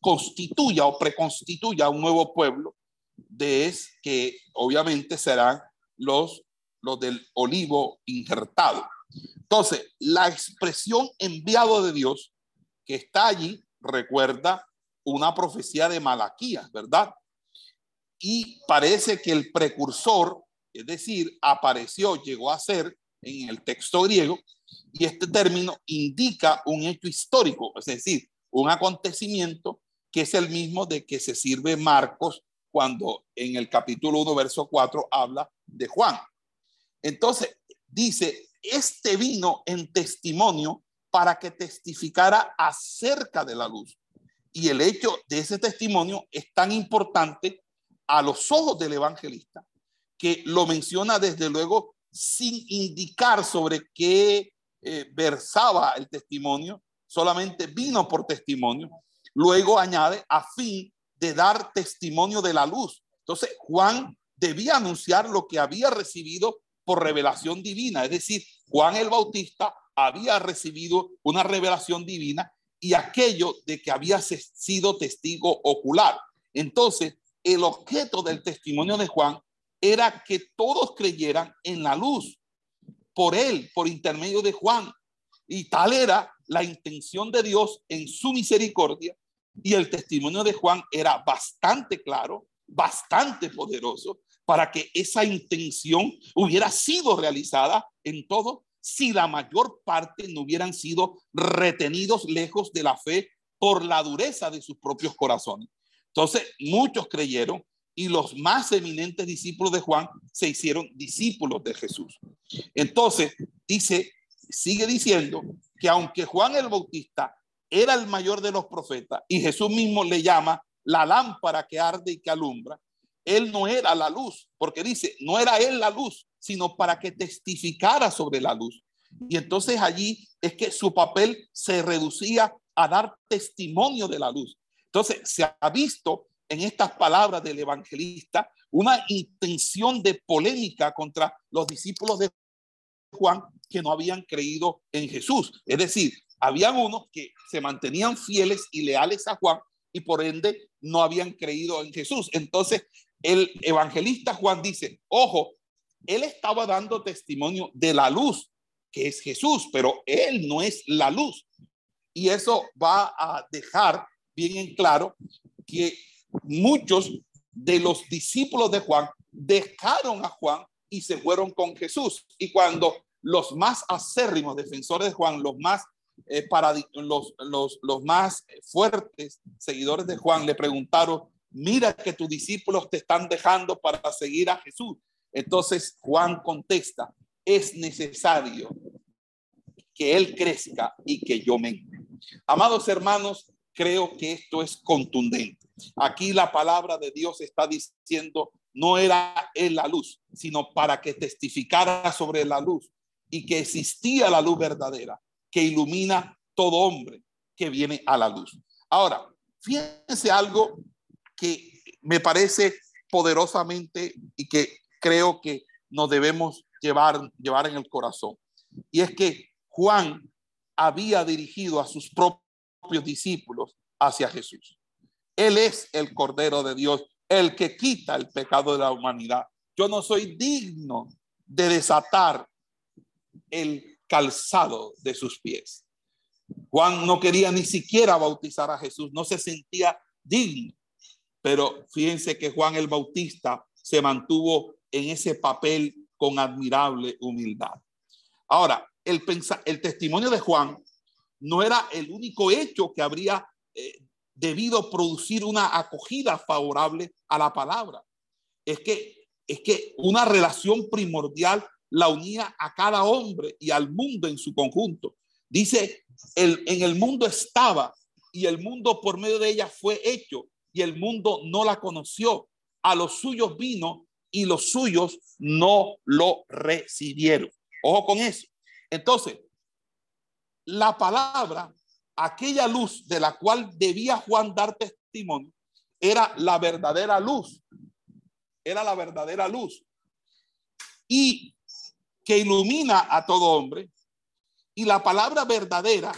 constituya o preconstituya un nuevo pueblo, de es que obviamente serán los, los del olivo injertado. Entonces, la expresión enviado de Dios que está allí recuerda una profecía de Malaquías, ¿verdad? Y parece que el precursor, es decir, apareció, llegó a ser en el texto griego, y este término indica un hecho histórico, es decir, un acontecimiento que es el mismo de que se sirve Marcos cuando en el capítulo 1, verso 4 habla de Juan. Entonces, dice, este vino en testimonio para que testificara acerca de la luz. Y el hecho de ese testimonio es tan importante a los ojos del evangelista que lo menciona desde luego sin indicar sobre qué eh, versaba el testimonio, solamente vino por testimonio. Luego añade a fin de dar testimonio de la luz. Entonces Juan debía anunciar lo que había recibido por revelación divina, es decir, Juan el Bautista había recibido una revelación divina y aquello de que había sido testigo ocular. Entonces, el objeto del testimonio de Juan era que todos creyeran en la luz por él, por intermedio de Juan. Y tal era la intención de Dios en su misericordia. Y el testimonio de Juan era bastante claro, bastante poderoso, para que esa intención hubiera sido realizada en todo si la mayor parte no hubieran sido retenidos lejos de la fe por la dureza de sus propios corazones. Entonces, muchos creyeron y los más eminentes discípulos de Juan se hicieron discípulos de Jesús. Entonces, dice, sigue diciendo que aunque Juan el Bautista era el mayor de los profetas y Jesús mismo le llama la lámpara que arde y que alumbra, él no era la luz, porque dice, no era él la luz, sino para que testificara sobre la luz. Y entonces allí es que su papel se reducía a dar testimonio de la luz. Entonces se ha visto en estas palabras del evangelista una intención de polémica contra los discípulos de Juan que no habían creído en Jesús. Es decir, habían unos que se mantenían fieles y leales a Juan y por ende no habían creído en Jesús. Entonces, el evangelista Juan dice, ojo, él estaba dando testimonio de la luz, que es Jesús, pero él no es la luz. Y eso va a dejar bien en claro que muchos de los discípulos de Juan dejaron a Juan y se fueron con Jesús. Y cuando los más acérrimos defensores de Juan, los más, eh, para, los, los, los más fuertes seguidores de Juan le preguntaron, mira que tus discípulos te están dejando para seguir a Jesús. Entonces Juan contesta, es necesario que Él crezca y que yo me. Amados hermanos, creo que esto es contundente. Aquí la palabra de Dios está diciendo, no era Él la luz, sino para que testificara sobre la luz y que existía la luz verdadera que ilumina todo hombre que viene a la luz. Ahora, fíjense algo que me parece poderosamente y que creo que nos debemos llevar, llevar en el corazón. Y es que Juan había dirigido a sus propios discípulos hacia Jesús. Él es el Cordero de Dios, el que quita el pecado de la humanidad. Yo no soy digno de desatar el calzado de sus pies. Juan no quería ni siquiera bautizar a Jesús, no se sentía digno. Pero fíjense que Juan el Bautista se mantuvo en ese papel con admirable humildad. Ahora, el, el testimonio de Juan no era el único hecho que habría eh, debido producir una acogida favorable a la palabra. Es que, es que una relación primordial la unía a cada hombre y al mundo en su conjunto. Dice, el, en el mundo estaba y el mundo por medio de ella fue hecho y el mundo no la conoció. A los suyos vino y los suyos no lo recibieron. Ojo con eso. Entonces, la palabra, aquella luz de la cual debía Juan dar testimonio, era la verdadera luz. Era la verdadera luz. Y que ilumina a todo hombre. Y la palabra verdadera,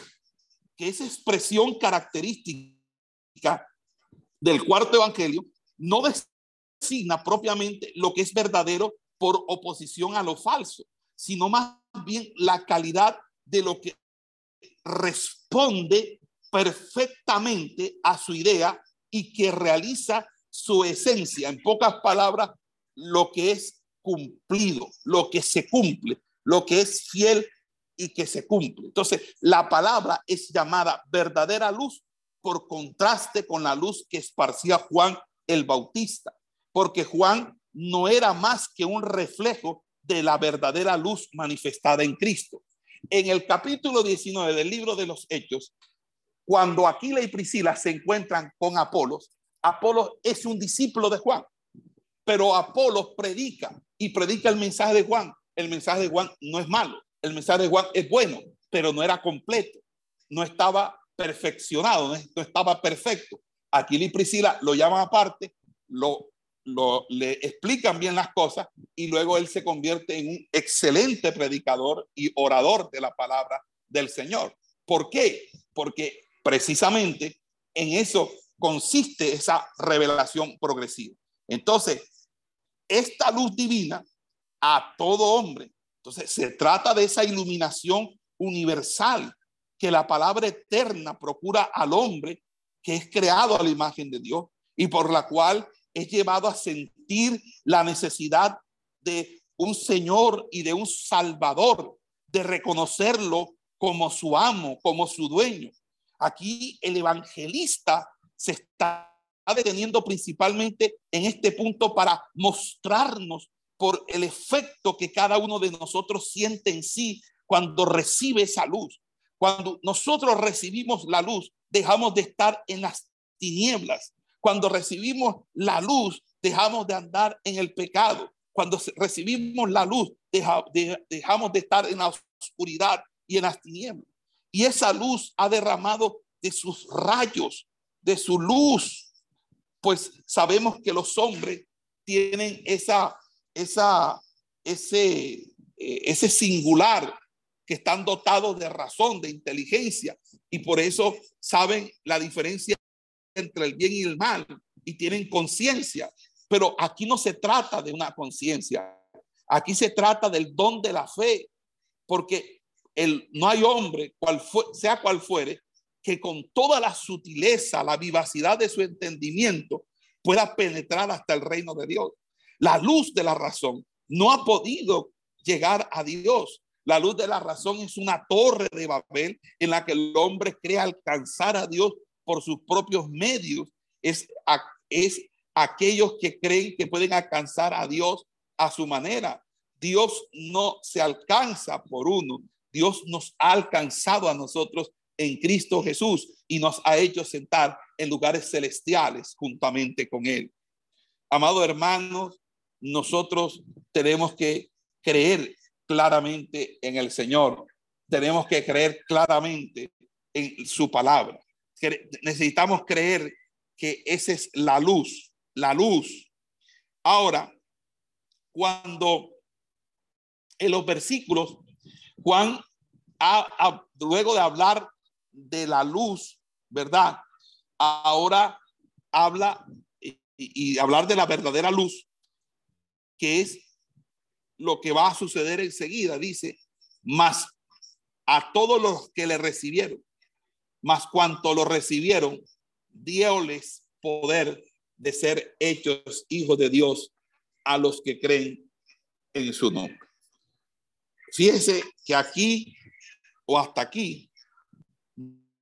que es expresión característica del cuarto evangelio, no designa propiamente lo que es verdadero por oposición a lo falso, sino más bien la calidad de lo que responde perfectamente a su idea y que realiza su esencia. En pocas palabras, lo que es cumplido, lo que se cumple, lo que es fiel y que se cumple. Entonces, la palabra es llamada verdadera luz por contraste con la luz que esparcía Juan el Bautista, porque Juan no era más que un reflejo de la verdadera luz manifestada en Cristo. En el capítulo 19 del libro de los Hechos, cuando Aquila y Priscila se encuentran con Apolos, Apolos es un discípulo de Juan, pero Apolos predica y predica el mensaje de Juan. El mensaje de Juan no es malo, el mensaje de Juan es bueno, pero no era completo, no estaba perfeccionado, no estaba perfecto. Aquila y Priscila lo llaman aparte, lo le explican bien las cosas y luego él se convierte en un excelente predicador y orador de la palabra del Señor. ¿Por qué? Porque precisamente en eso consiste esa revelación progresiva. Entonces, esta luz divina a todo hombre. Entonces, se trata de esa iluminación universal que la palabra eterna procura al hombre que es creado a la imagen de Dios y por la cual es llevado a sentir la necesidad de un Señor y de un Salvador, de reconocerlo como su amo, como su dueño. Aquí el evangelista se está deteniendo principalmente en este punto para mostrarnos por el efecto que cada uno de nosotros siente en sí cuando recibe esa luz. Cuando nosotros recibimos la luz, dejamos de estar en las tinieblas cuando recibimos la luz, dejamos de andar en el pecado. Cuando recibimos la luz, dejamos de estar en la oscuridad y en las tinieblas. Y esa luz ha derramado de sus rayos, de su luz, pues sabemos que los hombres tienen esa, esa, ese, eh, ese singular que están dotados de razón, de inteligencia, y por eso saben la diferencia entre el bien y el mal y tienen conciencia. Pero aquí no se trata de una conciencia. Aquí se trata del don de la fe, porque el, no hay hombre, cual sea cual fuere, que con toda la sutileza, la vivacidad de su entendimiento pueda penetrar hasta el reino de Dios. La luz de la razón no ha podido llegar a Dios. La luz de la razón es una torre de Babel en la que el hombre cree alcanzar a Dios por sus propios medios, es, es aquellos que creen que pueden alcanzar a Dios a su manera. Dios no se alcanza por uno, Dios nos ha alcanzado a nosotros en Cristo Jesús y nos ha hecho sentar en lugares celestiales juntamente con Él. Amado hermanos, nosotros tenemos que creer claramente en el Señor, tenemos que creer claramente en su palabra necesitamos creer que esa es la luz, la luz. Ahora, cuando en los versículos, Juan, luego de hablar de la luz ¿verdad? Ahora habla y, hablar de la verdadera luz, que es lo que va a suceder enseguida, dice, más a todos los que le recibieron, más cuanto lo recibieron, dióles poder de ser hechos hijos de Dios a los que creen en su nombre. Fíjese que aquí o hasta aquí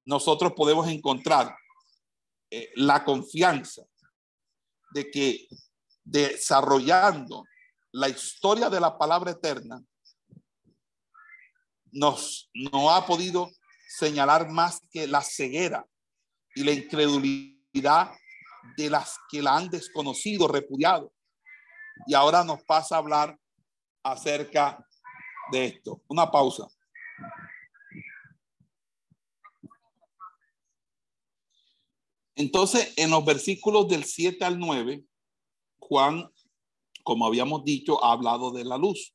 nosotros podemos encontrar eh, la confianza de que desarrollando la historia de la palabra eterna nos no ha podido señalar más que la ceguera y la incredulidad de las que la han desconocido, repudiado. Y ahora nos pasa a hablar acerca de esto. Una pausa. Entonces, en los versículos del 7 al 9, Juan, como habíamos dicho, ha hablado de la luz.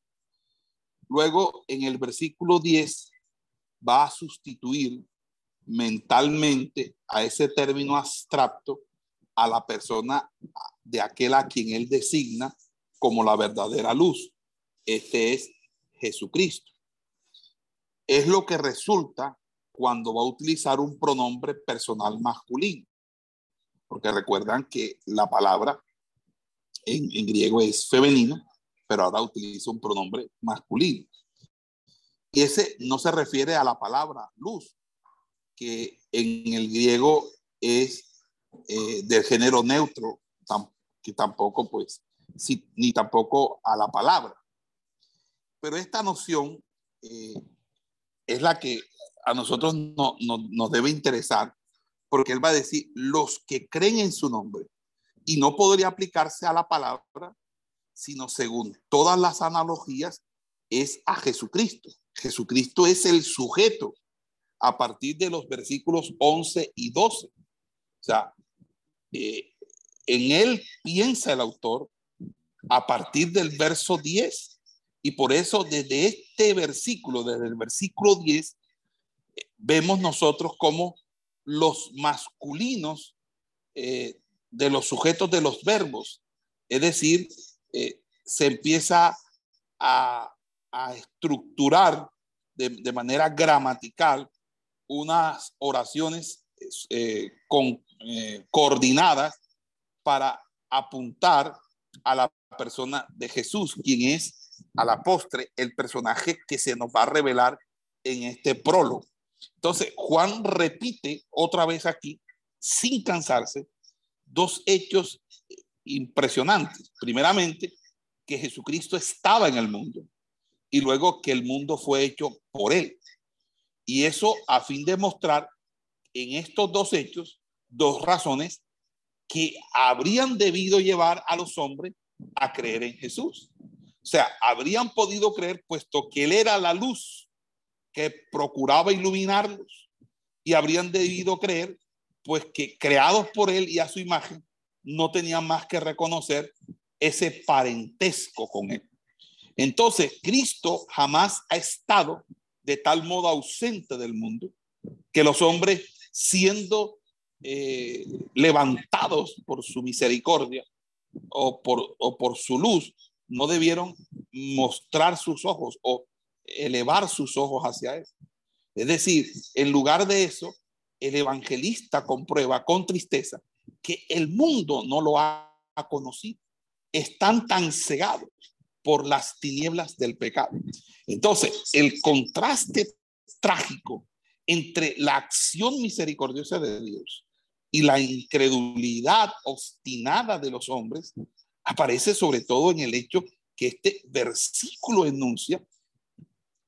Luego, en el versículo 10, va a sustituir mentalmente a ese término abstracto a la persona de aquel a quien él designa como la verdadera luz. Este es Jesucristo. Es lo que resulta cuando va a utilizar un pronombre personal masculino porque recuerdan que la palabra en, griego es femenino, pero ahora utiliza un pronombre masculino. Y ese no se refiere a la palabra luz, que en el griego es eh, del género neutro, que tampoco, pues, ni tampoco a la palabra. Pero esta noción eh, es la que a nosotros no, nos debe interesar porque él va a decir los que creen en su nombre. Y no podría aplicarse a la palabra, sino según todas las analogías, es a Jesucristo. Jesucristo es el sujeto a partir de los versículos 11 y 12. O sea, eh, en él piensa el autor a partir del verso 10. Y por eso desde este versículo, desde el versículo 10, eh, vemos nosotros cómo los masculinos eh, de los sujetos de los verbos. Es decir, eh, se empieza a, estructurar de, manera gramatical unas oraciones eh, con, coordinadas para apuntar a la persona de Jesús, quien es a la postre el personaje que se nos va a revelar en este prólogo. Entonces, Juan repite otra vez aquí, sin cansarse, dos hechos impresionantes. Primeramente, que Jesucristo estaba en el mundo y luego que el mundo fue hecho por él. Y eso a fin de mostrar en estos dos hechos dos razones que habrían debido llevar a los hombres a creer en Jesús. O sea, habrían podido creer puesto que él era la luz que procuraba iluminarlos y habrían debido creer, pues que creados por él y a su imagen, no tenían más que reconocer ese parentesco con él. Entonces, Cristo jamás ha estado de tal modo ausente del mundo que los hombres, siendo eh, levantados por su misericordia o por, o por su luz, no debieron mostrar sus ojos o elevar sus ojos hacia él. Es decir, en lugar de eso, el evangelista comprueba con tristeza que el mundo no lo ha conocido. Están tan cegados por las tinieblas del pecado. Entonces, el contraste trágico entre la acción misericordiosa de Dios y la incredulidad obstinada de los hombres aparece sobre todo en el hecho que este versículo enuncia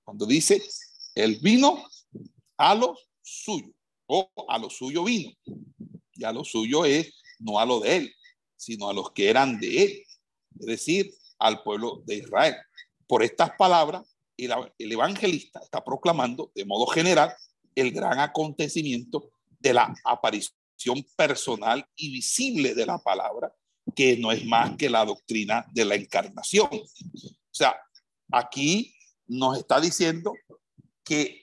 cuando dice, el vino a lo suyo, o a lo suyo vino. Y a lo suyo es no a lo de él, sino a los que eran de él, es decir, al pueblo de Israel. Por estas palabras, el, el evangelista está proclamando de modo general el gran acontecimiento de la aparición personal y visible de la palabra, que no es más que la doctrina de la encarnación. O sea, aquí nos está diciendo que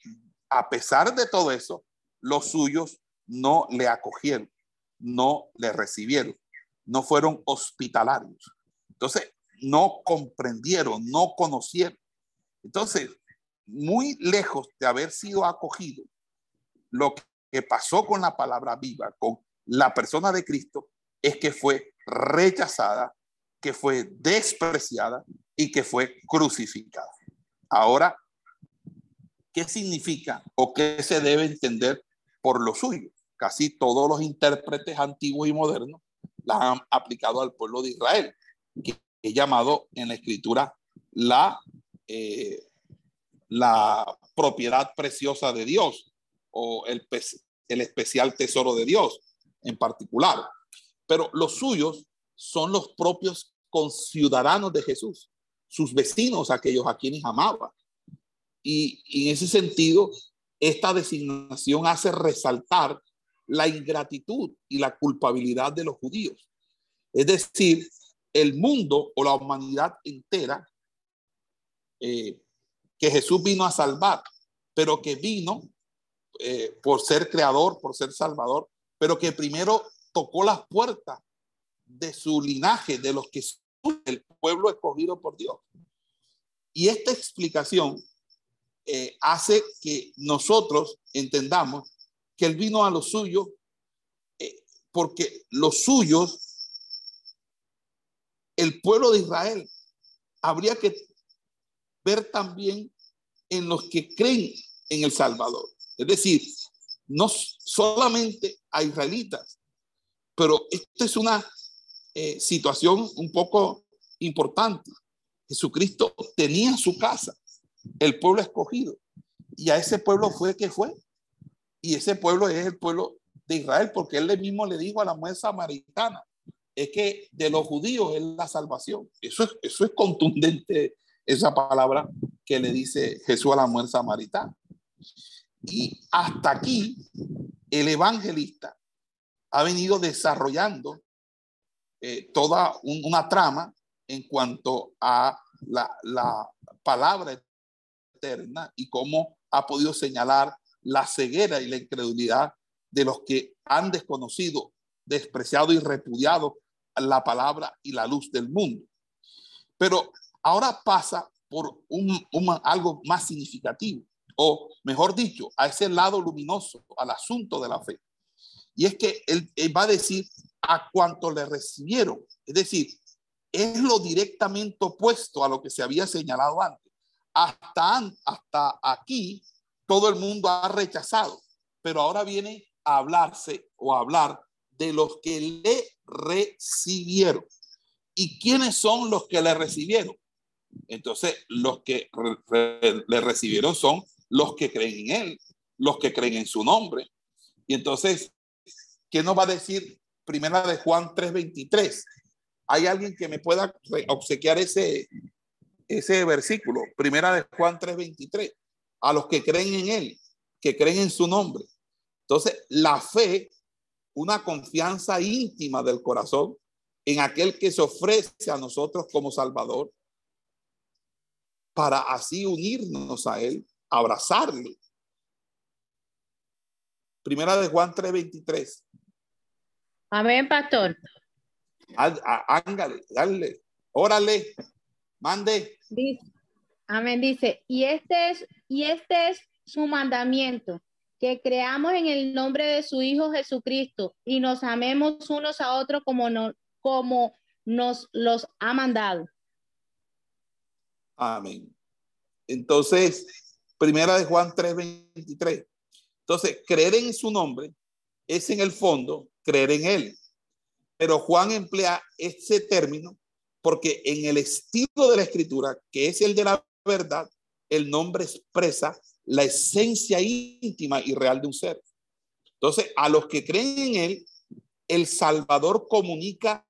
a pesar de todo eso, los suyos no le acogieron, no le recibieron, no fueron hospitalarios. Entonces, no comprendieron, no conocieron. Entonces, muy lejos de haber sido acogido, lo que pasó con la palabra viva, con la persona de Cristo, es que fue rechazada, que fue despreciada y que fue crucificada. Ahora, ¿qué significa o qué se debe entender por lo suyo? Casi todos los intérpretes antiguos y modernos la han aplicado al pueblo de Israel, es llamado en la escritura la, eh, la propiedad preciosa de Dios o el, el especial tesoro de Dios en particular. Pero los suyos son los propios conciudadanos de Jesús, sus vecinos, aquellos a quienes amaba. Y, y en ese sentido, esta designación hace resaltar la ingratitud y la culpabilidad de los judíos. Es decir, el mundo o la humanidad entera eh, que Jesús vino a salvar, pero que vino eh, por ser creador, por ser salvador, pero que primero tocó las puertas de su linaje, de los que son el pueblo escogido por Dios. Y esta explicación eh, hace que nosotros entendamos que él vino a los suyos porque los suyos el pueblo de Israel. Habría que ver también en los que creen en el Salvador. Es decir, no solamente a israelitas, pero esta es una eh, situación un poco importante. Jesucristo tenía su casa, el pueblo escogido, y a ese pueblo fue que fue. Y ese pueblo es el pueblo de Israel, porque él mismo le dijo a la mujer samaritana, es que de los judíos es la salvación. Eso es, eso es contundente, esa palabra que le dice Jesús a la mujer samaritana. Y hasta aquí el evangelista ha venido desarrollando eh, toda una trama en cuanto a la, la palabra eterna y cómo ha podido señalar la ceguera y la incredulidad de los que han desconocido, despreciado y repudiado la palabra y la luz del mundo. Pero ahora pasa por un, algo más significativo, o mejor dicho, a ese lado luminoso, al asunto de la fe. Y es que él, va a decir a cuanto le recibieron, es decir, es lo directamente opuesto a lo que se había señalado antes. Hasta, hasta aquí todo el mundo ha rechazado, pero ahora viene a hablarse o a hablar de los que le recibieron. ¿Y quiénes son los que le recibieron? Entonces, los que le recibieron son los que creen en Él, los que creen en su nombre. Y entonces, ¿qué nos va a decir Primera de Juan 3:23? ¿Hay alguien que me pueda obsequiar ese, ese versículo? Primera de Juan 3:23. A los que creen en Él, que creen en su nombre. Entonces, la fe una confianza íntima del corazón en aquel que se ofrece a nosotros como Salvador para así unirnos a Él, abrazarle. Primera de Juan 3:23. Amén, pastor. Ángale, dale, órale, mande. amén, dice, y este es, y este es su mandamiento, que creamos en el nombre de su Hijo Jesucristo y nos amemos unos a otros como, no, como nos los ha mandado. Amén. Entonces, primera de Juan 3:23. Entonces, creer en su nombre es en el fondo creer en él. Pero Juan emplea ese término porque en el estilo de la escritura, que es el de la verdad, el nombre expresa la esencia íntima y real de un ser. Entonces, a los que creen en Él, el Salvador comunica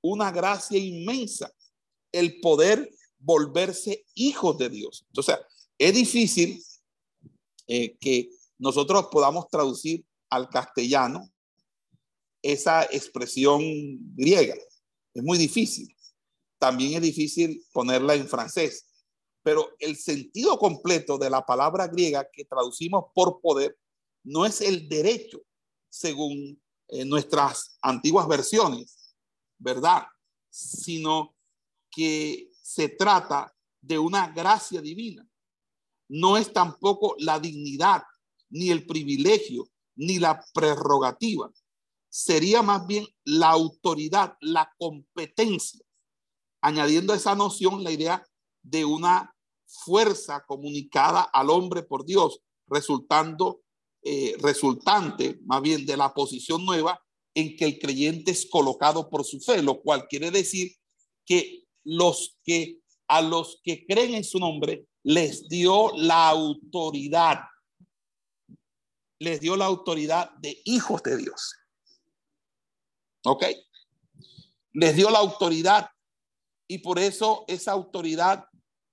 una gracia inmensa, el poder volverse hijos de Dios. Entonces, es difícil eh, que nosotros podamos traducir al castellano esa expresión griega. Es muy difícil. También es difícil ponerla en francés pero el sentido completo de la palabra griega que traducimos por poder no es el derecho, según eh, nuestras antiguas versiones, ¿verdad? Sino que se trata de una gracia divina. No es tampoco la dignidad, ni el privilegio, ni la prerrogativa. Sería más bien la autoridad, la competencia, añadiendo a esa noción la idea de una fuerza comunicada al hombre por Dios, resultando eh, resultante más bien de la posición nueva en que el creyente es colocado por su fe, lo cual quiere decir que los que a los que creen en su nombre les dio la autoridad, les dio la autoridad de hijos de Dios. ¿Ok? Les dio la autoridad y por eso esa autoridad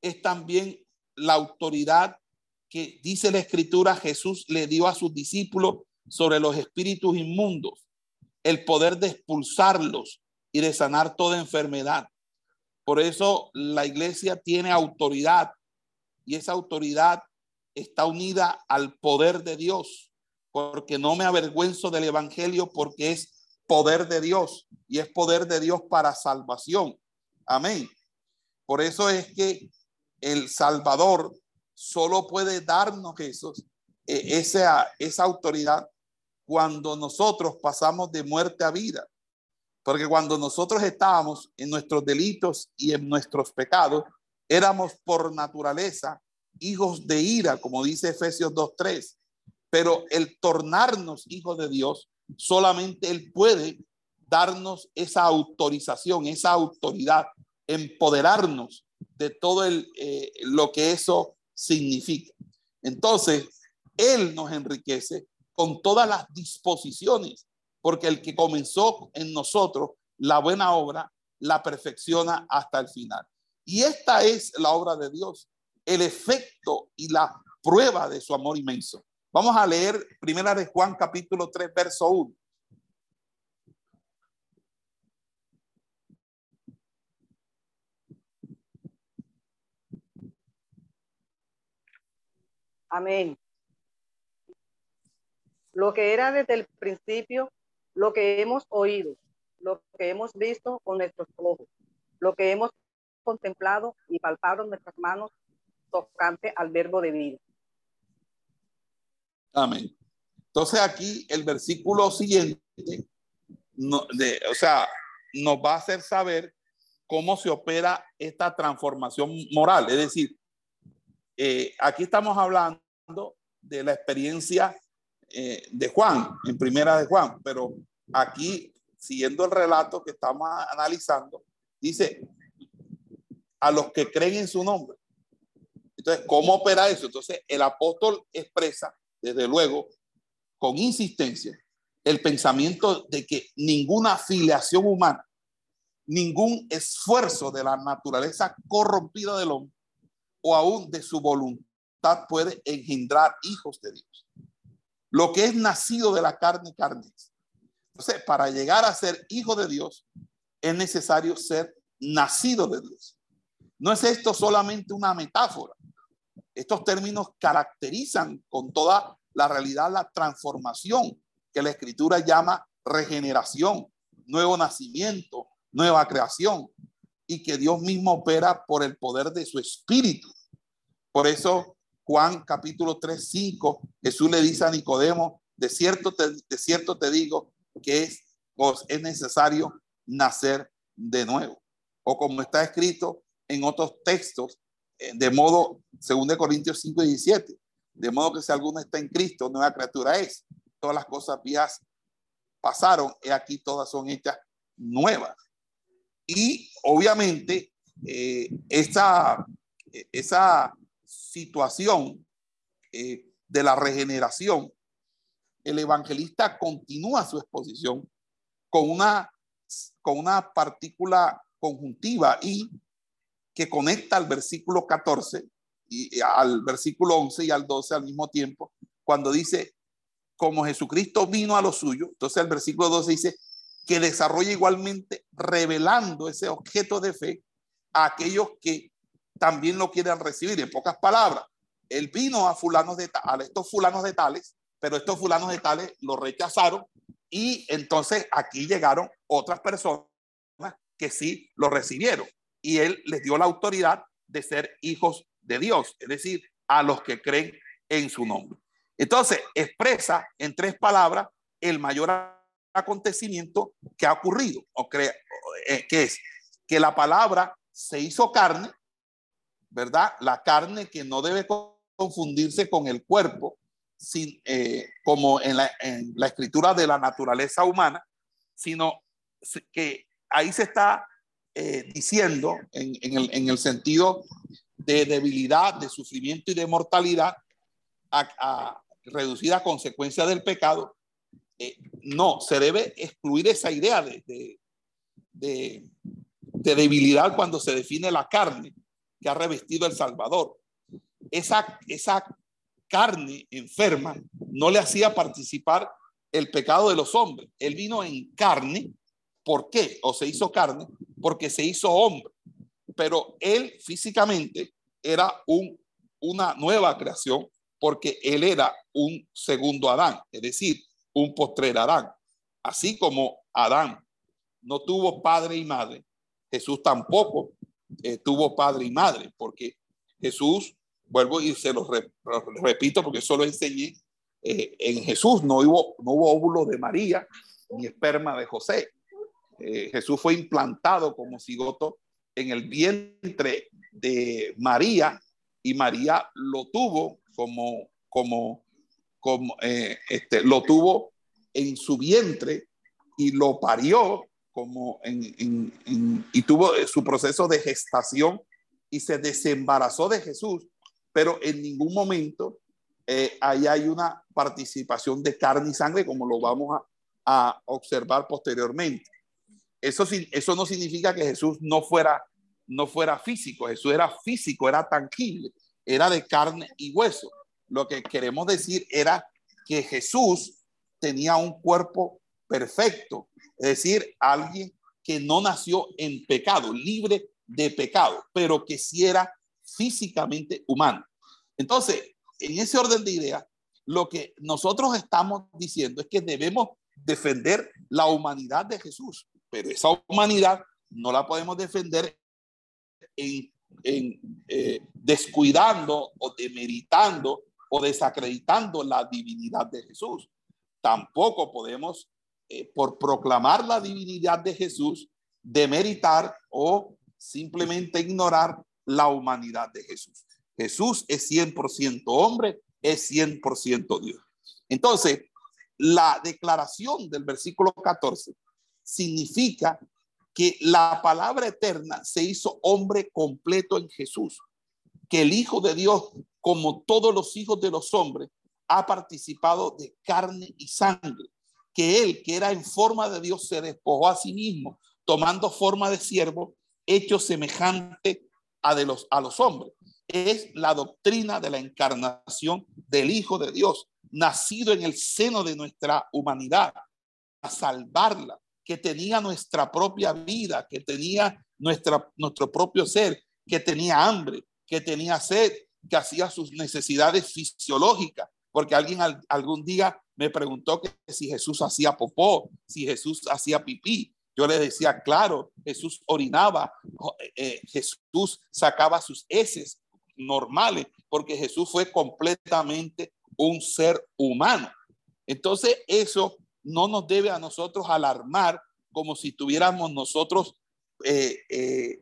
es también la autoridad que dice la escritura Jesús le dio a sus discípulos sobre los espíritus inmundos, el poder de expulsarlos y de sanar toda enfermedad. Por eso la iglesia tiene autoridad y esa autoridad está unida al poder de Dios, porque no me avergüenzo del evangelio porque es poder de Dios y es poder de Dios para salvación. Amén. Por eso es que el Salvador solo puede darnos eso, eh, esa, esa autoridad cuando nosotros pasamos de muerte a vida. Porque cuando nosotros estábamos en nuestros delitos y en nuestros pecados, éramos por naturaleza hijos de ira, como dice Efesios 2.3. Pero el tornarnos hijos de Dios, solamente Él puede darnos esa autorización, esa autoridad, empoderarnos de todo el, eh, lo que eso significa. Entonces, Él nos enriquece con todas las disposiciones porque el que comenzó en nosotros la buena obra, la perfecciona hasta el final. Y esta es la obra de Dios, el efecto y la prueba de su amor inmenso. Vamos a leer primera de Juan capítulo 3, verso 1. Amén. Lo que era desde el principio, lo que hemos oído, lo que hemos visto con nuestros ojos, lo que hemos contemplado y palpado en nuestras manos tocante al verbo de vida. Amén. Entonces aquí el versículo siguiente, no, de, o sea, nos va a hacer saber cómo se opera esta transformación moral. Es decir, eh, aquí estamos hablando de la experiencia eh, de Juan, en primera de Juan, pero aquí, siguiendo el relato que estamos analizando, dice, a los que creen en su nombre. Entonces, ¿cómo opera eso? Entonces, el apóstol expresa, desde luego, con insistencia, el pensamiento de que ninguna afiliación humana, ningún esfuerzo de la naturaleza corrompida del hombre o aún de su voluntad puede engendrar hijos de Dios. Lo que es nacido de la carne, carne. Entonces, para llegar a ser hijo de Dios, es necesario ser nacido de Dios. No es esto solamente una metáfora. Estos términos caracterizan con toda la realidad la transformación que la escritura llama regeneración, nuevo nacimiento, nueva creación y que Dios mismo opera por el poder de su espíritu. Por eso Juan capítulo 3, 5, Jesús le dice a Nicodemo, de cierto te, de cierto te digo que es, es necesario nacer de nuevo. O como está escrito en otros textos, eh, de modo, según de Corintios 5 y 17, de modo que si alguno está en Cristo, nueva criatura es. Todas las cosas viejas pasaron y aquí todas son hechas nuevas. Y obviamente, eh, esa, esa situación eh, de la regeneración, el evangelista continúa su exposición con una, con una partícula conjuntiva y que conecta al versículo 14 y al versículo 11 y al 12 al mismo tiempo, cuando dice, como Jesucristo vino a lo suyo, entonces el versículo 12 dice, que desarrolla igualmente revelando ese objeto de fe a aquellos que también lo quieren recibir. En pocas palabras, él vino a fulanos de a estos fulanos de tales pero estos fulanos de tales lo rechazaron y entonces aquí llegaron otras personas que sí lo recibieron y él les dio la autoridad de ser hijos de Dios, es decir, a los que creen en su nombre. Entonces, expresa en tres palabras el mayor acontecimiento que ha ocurrido, o eh, que es que la palabra se hizo carne, ¿verdad? La carne que no debe confundirse con el cuerpo, sin, eh, como en la, escritura de la naturaleza humana, sino que ahí se está eh, diciendo en, el, sentido de debilidad, de sufrimiento y de mortalidad, a, reducida a consecuencia del pecado, eh, no, se debe excluir esa idea de, de, debilidad cuando se define la carne que ha revestido el Salvador. Esa, esa carne enferma no le hacía participar el pecado de los hombres. Él vino en carne. ¿Por qué? O se hizo carne porque se hizo hombre. Pero él físicamente era un, una nueva creación porque él era un segundo Adán, es decir, un postrer Adán. Así como Adán no tuvo padre y madre, Jesús tampoco eh, tuvo padre y madre, porque Jesús, vuelvo y se lo, repito porque eso lo enseñé, eh, en Jesús no hubo, no hubo óvulo de María ni esperma de José. Eh, Jesús fue implantado como cigoto en el vientre de María y María lo tuvo como, como, como este, lo tuvo en su vientre y lo parió como en, y tuvo su proceso de gestación y se desembarazó de Jesús, pero en ningún momento eh, ahí hay una participación de carne y sangre como lo vamos a, a observar posteriormente. Eso, eso no significa que Jesús no fuera, no fuera físico, Jesús era físico, era tangible, era de carne y hueso. Lo que queremos decir era que Jesús tenía un cuerpo perfecto, es decir, alguien que no nació en pecado, libre de pecado, pero que sí era físicamente humano. Entonces, en ese orden de ideas, lo que nosotros estamos diciendo es que debemos defender la humanidad de Jesús, pero esa humanidad no la podemos defender en, eh, descuidando o demeritando o desacreditando la divinidad de Jesús. Tampoco podemos eh, por proclamar la divinidad de Jesús, demeritar o simplemente ignorar la humanidad de Jesús. Jesús es 100% hombre, es 100% Dios. Entonces, la declaración del versículo 14 significa que la palabra eterna se hizo hombre completo en Jesús, que el Hijo de Dios, como todos los hijos de los hombres, ha participado de carne y sangre que él, que era en forma de Dios, se despojó a sí mismo, tomando forma de siervo, hecho semejante a, de los, a los hombres. Es la doctrina de la encarnación del Hijo de Dios, nacido en el seno de nuestra humanidad, a salvarla, que tenía nuestra propia vida, que tenía nuestra, nuestro propio ser, que tenía hambre, que tenía sed, que hacía sus necesidades fisiológicas, porque alguien algún día me preguntó que si Jesús hacía popó, si Jesús hacía pipí. Yo le decía, claro, Jesús orinaba, eh, eh, Jesús sacaba sus heces normales, porque Jesús fue completamente un ser humano. Entonces, eso no nos debe a nosotros alarmar como si tuviéramos nosotros eh,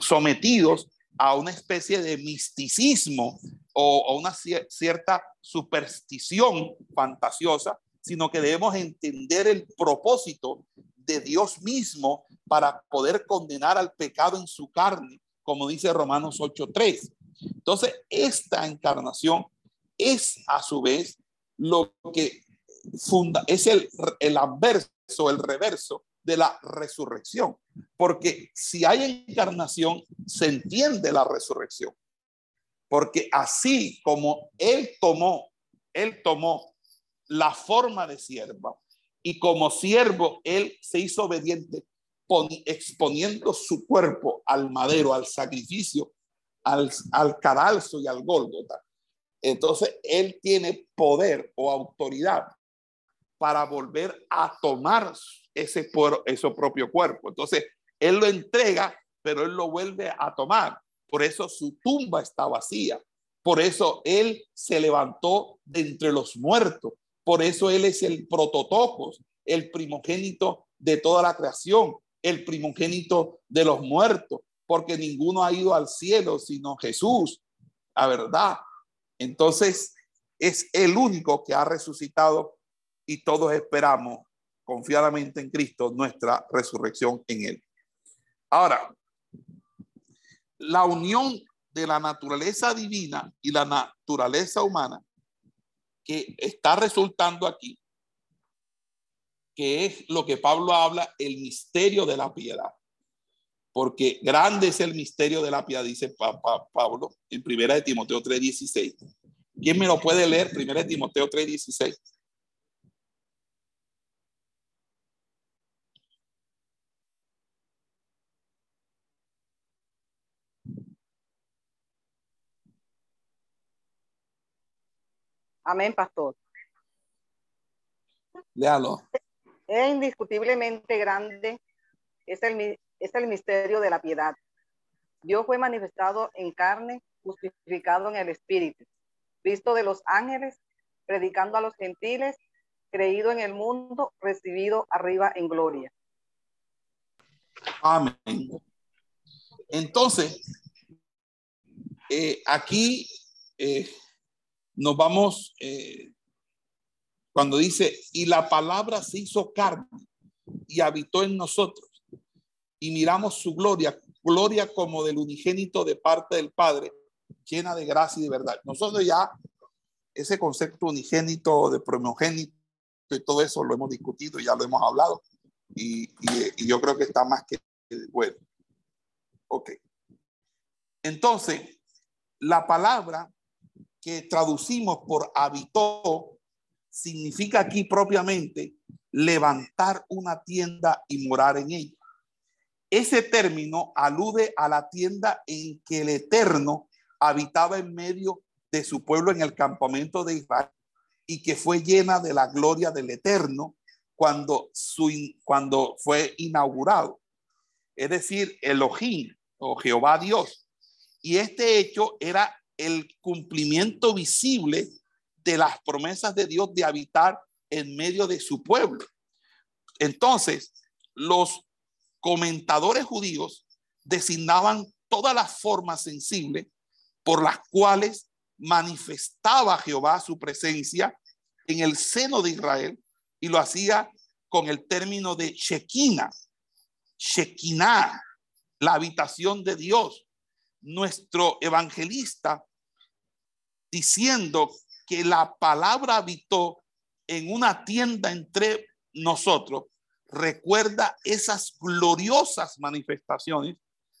sometidos a una especie de misticismo o, a una cierta superstición fantasiosa, sino que debemos entender el propósito de Dios mismo para poder condenar al pecado en su carne, como dice Romanos 8:3. Entonces, esta encarnación es a su vez lo que funda, es el, el adverso, el reverso de la resurrección. Porque si hay encarnación, se entiende la resurrección. Porque así como Él tomó, Él tomó la forma de siervo y como siervo Él se hizo obediente exponiendo su cuerpo al madero, al sacrificio, al, al cadalso y al gólgota. entonces él tiene poder o autoridad para volver a tomar ese, ese propio cuerpo. Entonces, él lo entrega, pero él lo vuelve a tomar. Por eso su tumba está vacía. Por eso él se levantó de entre los muertos. Por eso él es el prototocos, el primogénito de toda la creación, el primogénito de los muertos, porque ninguno ha ido al cielo sino Jesús, la verdad. Entonces es el único que ha resucitado y todos esperamos confiadamente en Cristo nuestra resurrección en Él. Ahora, la unión de la naturaleza divina y la naturaleza humana que está resultando aquí, que es lo que Pablo habla, el misterio de la piedad. Porque grande es el misterio de la piedad, dice Pablo en primera de Timoteo 3:16. ¿Quién me lo puede leer? Primera de Timoteo 3:16. Amén, pastor. Léalo. Es indiscutiblemente grande, es el, es el misterio de la piedad. Dios fue manifestado en carne, justificado en el Espíritu, visto de los ángeles, predicando a los gentiles, creído en el mundo, recibido arriba en gloria. Amén. Entonces, eh, aquí eh, nos vamos, eh, cuando dice, y la palabra se hizo carne y habitó en nosotros, y miramos su gloria, gloria como del unigénito de parte del Padre, llena de gracia y de verdad. Nosotros ya ese concepto unigénito, de primogénito y todo eso lo hemos discutido, ya lo hemos hablado, y, y yo creo que está más que bueno. Ok. Entonces, la palabra que traducimos por habitó significa aquí propiamente levantar una tienda y morar en ella. Ese término alude a la tienda en que el Eterno habitaba en medio de su pueblo en el campamento de Israel y que fue llena de la gloria del Eterno cuando, su, cuando fue inaugurado. Es decir, Elohim o Jehová Dios. Y este hecho era el cumplimiento visible de las promesas de Dios de habitar en medio de su pueblo. Entonces, los comentadores judíos designaban todas las formas sensibles por las cuales manifestaba Jehová su presencia en el seno de Israel y lo hacía con el término de Shekinah, Shekinah, la habitación de Dios. Nuestro evangelista diciendo que la palabra habitó en una tienda entre nosotros, recuerda esas gloriosas manifestaciones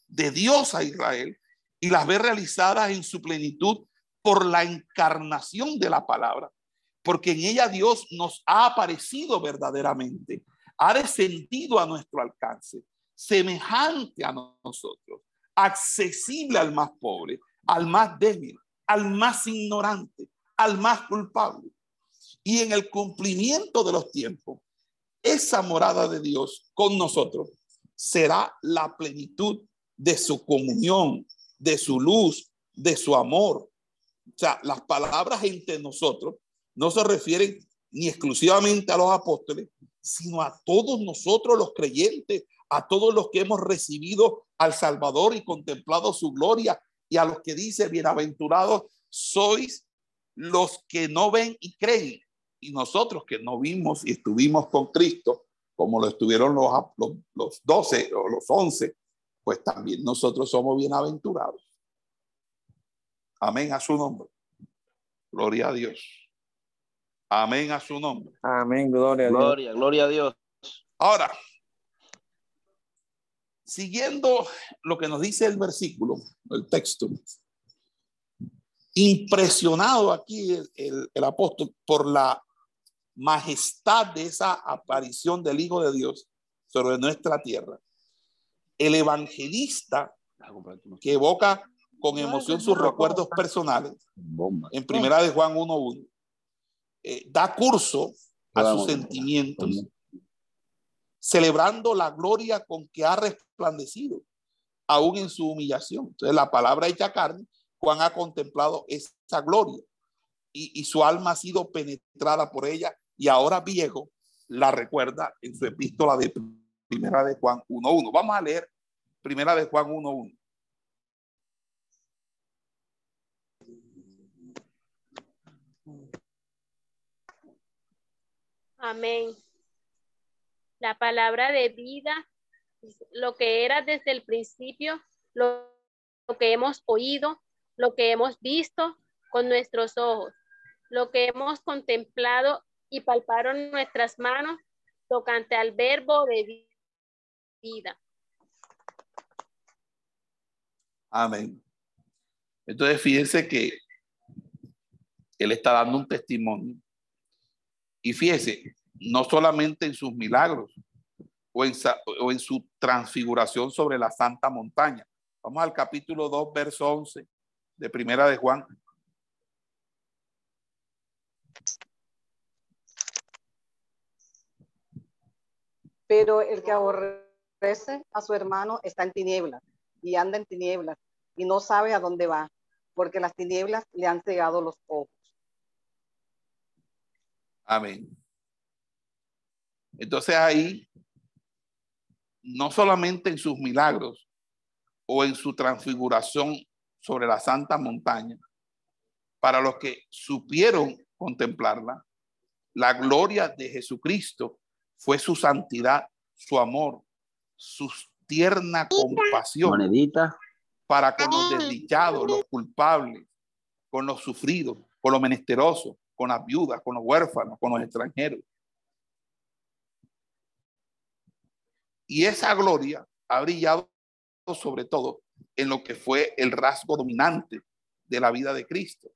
de Dios a Israel y las ve realizadas en su plenitud por la encarnación de la palabra, porque en ella Dios nos ha aparecido verdaderamente, ha descendido a nuestro alcance, semejante a nosotros, accesible al más pobre, al más débil, al más ignorante, al más culpable. Y en el cumplimiento de los tiempos, esa morada de Dios con nosotros será la plenitud de su comunión, de su luz, de su amor. O sea, las palabras entre nosotros no se refieren ni exclusivamente a los apóstoles, sino a todos nosotros los creyentes, a todos los que hemos recibido al Salvador y contemplado su gloria y a los que dice, bienaventurados sois los que no ven y creen. Y nosotros que no vimos y estuvimos con Cristo, como lo estuvieron los, los, los 12 o los 11, pues también nosotros somos bienaventurados. Amén a su nombre. Gloria a Dios. Amén a su nombre. Amén, gloria a Dios. Gloria, gloria a Dios. Ahora, siguiendo lo que nos dice el versículo, el texto, impresionado aquí el, el, apóstol por la majestad de esa aparición del Hijo de Dios sobre nuestra tierra. El evangelista que evoca con emoción sus recuerdos personales, en primera de Juan 1.1, eh, da curso a sus sentimientos, celebrando la gloria con que ha resplandecido, aún en su humillación. Entonces, la palabra hecha carne, Juan ha contemplado esa gloria y, su alma ha sido penetrada por ella y ahora viejo la recuerda en su epístola de primera de Juan 1.1. Vamos a leer primera de Juan 1.1. Amén. La palabra de vida, lo que era desde el principio, lo, que hemos oído, lo que hemos visto con nuestros ojos, lo que hemos contemplado y palparon nuestras manos tocante al verbo de vida. Amén. Entonces, fíjense que él está dando un testimonio y fíjese, no solamente en sus milagros o en, o en su transfiguración sobre la santa montaña. Vamos al capítulo 2, verso 11 de Primera de Juan. Pero el que aborrece a su hermano está en tinieblas y anda en tinieblas y no sabe a dónde va, porque las tinieblas le han cegado los ojos. Amén. Entonces ahí, no solamente en sus milagros o en su transfiguración sobre la santa montaña, para los que supieron contemplarla, la gloria de Jesucristo fue su santidad, su amor, su tierna compasión para con los desdichados, los culpables, con los sufridos, con los menesterosos, con las viudas, con los huérfanos, con los extranjeros. Y esa gloria ha brillado sobre todo en lo que fue el rasgo dominante de la vida de Cristo.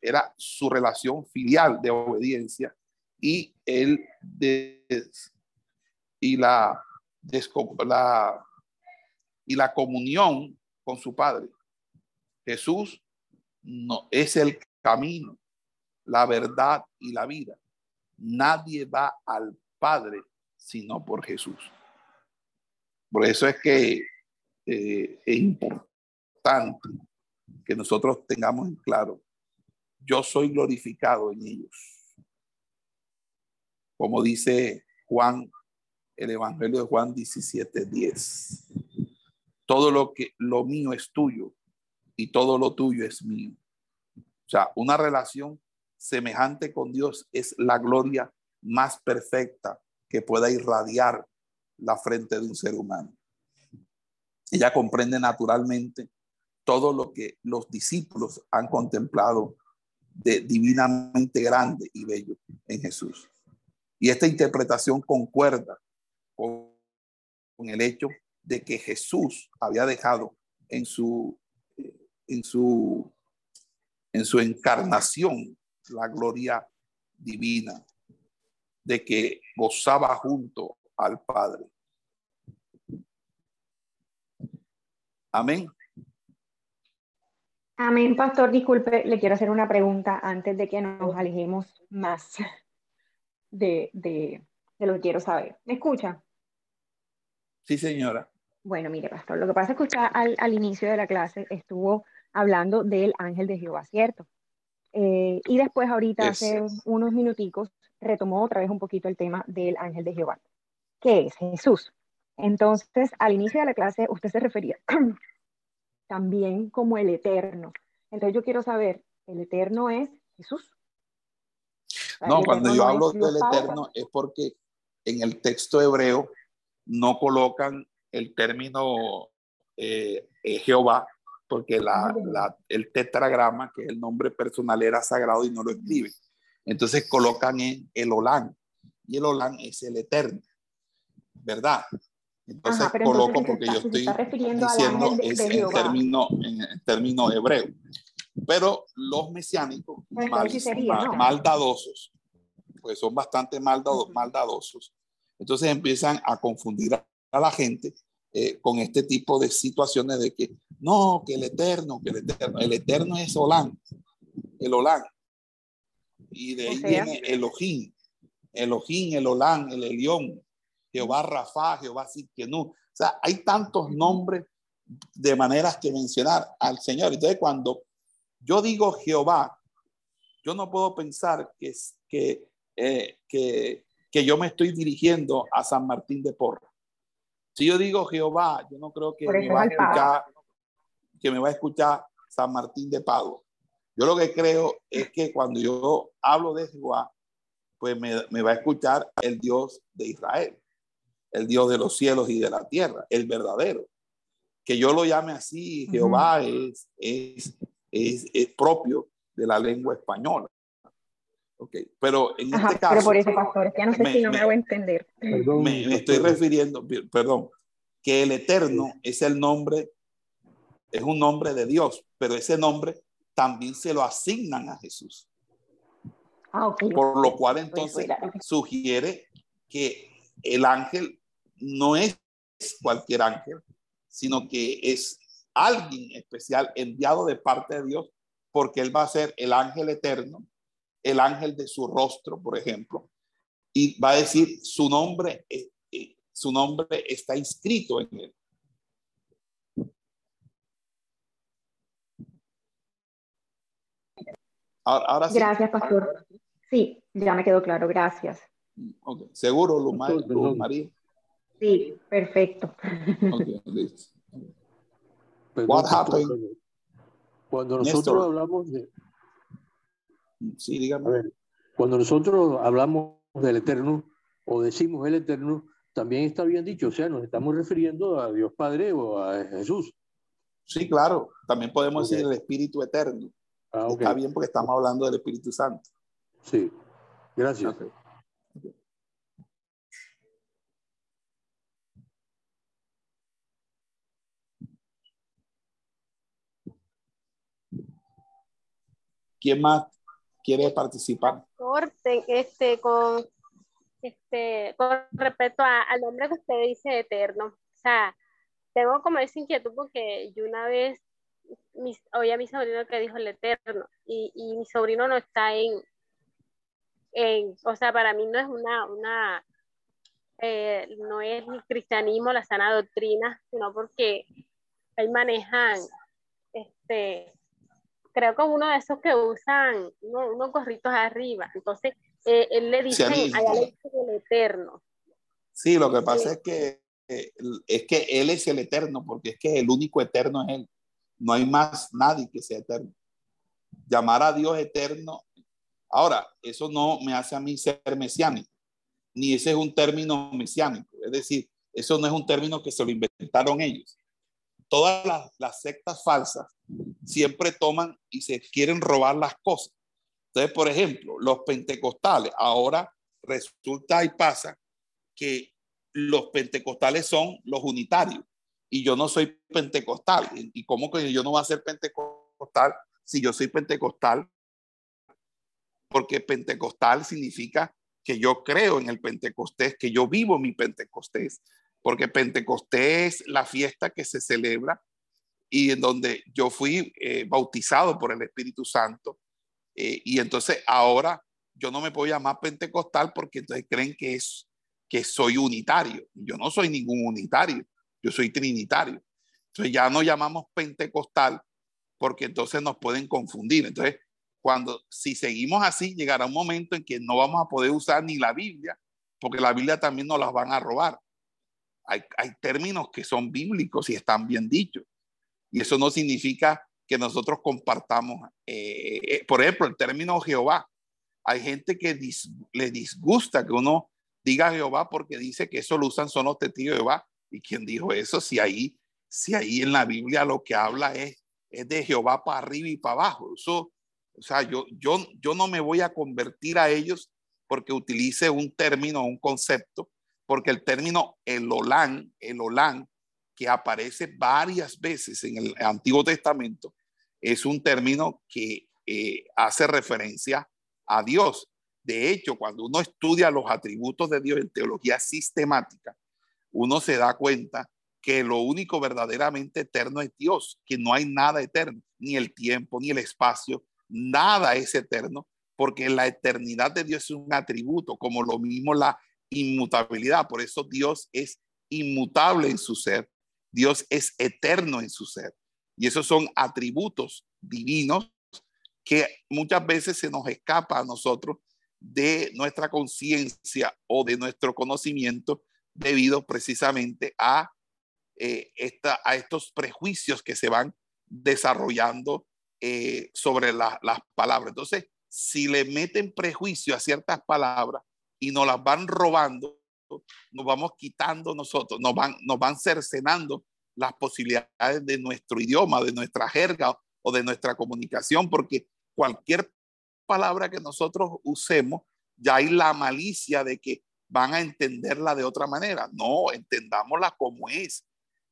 Era su relación filial de obediencia y el y la, la y la comunión con su Padre. Jesús no es el camino, la verdad y la vida. Nadie va al Padre sino por Jesús. Por eso es que eh, es importante que nosotros tengamos en claro, yo soy glorificado en ellos. Como dice Juan, el Evangelio de Juan 17, 10. Todo lo que lo mío es tuyo y todo lo tuyo es mío. O sea, una relación semejante con Dios es la gloria más perfecta que pueda irradiar la frente de un ser humano. Ella comprende naturalmente todo lo que los discípulos han contemplado de divinamente grande y bello en Jesús. Y esta interpretación concuerda con, el hecho de que Jesús había dejado en su, en su, en su encarnación la gloria divina, de que gozaba junto al Padre. Amén. Amén, pastor. Disculpe, le quiero hacer una pregunta antes de que nos alejemos más de, de, de lo que quiero saber. ¿Me escucha? Sí, señora. Bueno, mire, pastor, lo que pasa es que usted al, al inicio de la clase estuvo hablando del ángel de Jehová, ¿cierto? Eh, y después ahorita, hace unos minuticos, retomó otra vez un poquito el tema del ángel de Jehová, que es Jesús. Entonces, al inicio de la clase, usted se refería también como el eterno. Entonces, yo quiero saber, ¿el eterno es Jesús? No, cuando yo hablo del eterno es porque en el texto hebreo no colocan el término eh, eh, Jehová, porque la, el tetragrama, que es el nombre personal, era sagrado y no lo escribe. Entonces colocan en el Olán, y el Olán es el eterno, ¿verdad? Entonces coloco porque yo estoy diciendo es en, término, en término hebreo. Pero los mesiánicos, maldadosos, pues son bastante maldadosos, entonces empiezan a confundir a la gente eh, con este tipo de situaciones de que no, que el eterno, que el eterno, el eterno es Olán, el Olán. Y de ahí viene Elohim, Elohim, el Olán, el Elión, Jehová Rafa, Jehová Sidkenu. O sea, hay tantos nombres de maneras que mencionar al Señor. Entonces, cuando yo digo Jehová, yo no puedo pensar que, que, eh, que, que yo me estoy dirigiendo a San Martín de Porra. Si yo digo Jehová, yo no creo que me va a escuchar, que me va a escuchar San Martín de Padua. Yo lo que creo es que cuando yo hablo de Jehová, pues me, me, va a escuchar el Dios de Israel, el Dios de los cielos y de la tierra, el verdadero. Que yo lo llame así, Jehová es, es, es, es, propio de la lengua española. Okay. Pero en este caso. Pero por eso, pastor, ya no sé si no me, hago entender. me, estoy refiriendo, perdón, que el Eterno es el nombre, es un nombre de Dios, pero ese nombre también se lo asignan a Jesús. Ah, okay. Por lo cual entonces sugiere que el ángel no es cualquier ángel, sino que es alguien especial enviado de parte de Dios, porque él va a ser el ángel eterno el ángel de su rostro, por ejemplo, y va a decir su nombre, eh, eh, su nombre está inscrito en él. Ahora, sí. Gracias, pastor. Sí, ya me quedó claro, gracias. Okay. ¿Seguro, Luz María? Sí, perfecto. Okay, What happened? Cuando nosotros hablamos de, Sí, dígame. cuando nosotros hablamos del Eterno o decimos el Eterno, también está bien dicho, o sea, nos estamos refiriendo a Dios Padre o a Jesús. Sí, claro, también podemos decir el Espíritu Eterno. Ah, Está bien porque estamos hablando del Espíritu Santo. Sí, gracias. ¿Quién más quiere participar. Este, con, este, con respecto al nombre que usted dice eterno, o sea, tengo como esa inquietud porque yo una vez oí a mi sobrino que dijo el eterno y, y mi sobrino no está en, en, o sea, para mí no es una, una eh, no es ni cristianismo la sana doctrina, sino porque ahí manejan este, creo que uno de esos que usan unos, gorritos arriba. Entonces, eh, él le dice, allá le dice el eterno. Sí, lo que pasa es que eh, es que él es el eterno, porque es que el único eterno es él. No hay más nadie que sea eterno. Llamar a Dios eterno. Ahora, eso no me hace a mí ser mesiánico, ni ese es un término mesiánico. Es decir, eso no es un término que se lo inventaron ellos todas las, sectas falsas siempre toman y se quieren robar las cosas. Entonces, por ejemplo, los pentecostales, ahora resulta y pasa que los pentecostales son los unitarios y yo no soy pentecostal. ¿Y cómo que yo no voy a ser pentecostal si yo soy pentecostal? Porque pentecostal significa que yo creo en el pentecostés, que yo vivo mi pentecostés porque Pentecostés es la fiesta que se celebra y en donde yo fui eh, bautizado por el Espíritu Santo. Eh, y entonces ahora yo no me puedo llamar pentecostal porque entonces creen que, es, que soy unitario. Yo no soy ningún unitario, yo soy trinitario. Entonces ya no llamamos pentecostal porque entonces nos pueden confundir. Entonces, cuando si seguimos así, llegará un momento en que no vamos a poder usar ni la Biblia, porque la Biblia también nos las van a robar hay, términos que son bíblicos y están bien dichos. Y eso no significa que nosotros compartamos, eh, eh, por ejemplo, el término Jehová. Hay gente que le disgusta que uno diga Jehová porque dice que eso lo usan son los testigos de Jehová. ¿Y quién dijo eso? Si ahí, si ahí en la Biblia lo que habla es, es de Jehová para arriba y para abajo. Eso, o sea, yo, yo, yo no me voy a convertir a ellos porque utilice un término, un concepto porque el término el Olán, el Olán, que aparece varias veces en el Antiguo Testamento, es un término que eh, hace referencia a Dios. De hecho, cuando uno estudia los atributos de Dios en teología sistemática, uno se da cuenta que lo único verdaderamente eterno es Dios, que no hay nada eterno, ni el tiempo, ni el espacio, nada es eterno, porque la eternidad de Dios es un atributo, como lo mismo la inmutabilidad. Por eso Dios es inmutable en su ser, Dios es eterno en su ser. Y esos son atributos divinos que muchas veces se nos escapa a nosotros de nuestra conciencia o de nuestro conocimiento debido precisamente a, eh, esta, a estos prejuicios que se van desarrollando eh, sobre las palabras. Entonces, si le meten prejuicio a ciertas palabras y nos las van robando, nos vamos quitando nosotros, nos van, nos van cercenando las posibilidades de nuestro idioma, de nuestra jerga o de nuestra comunicación, porque cualquier palabra que nosotros usemos, ya hay la malicia de que van a entenderla de otra manera. No, entendámosla como es.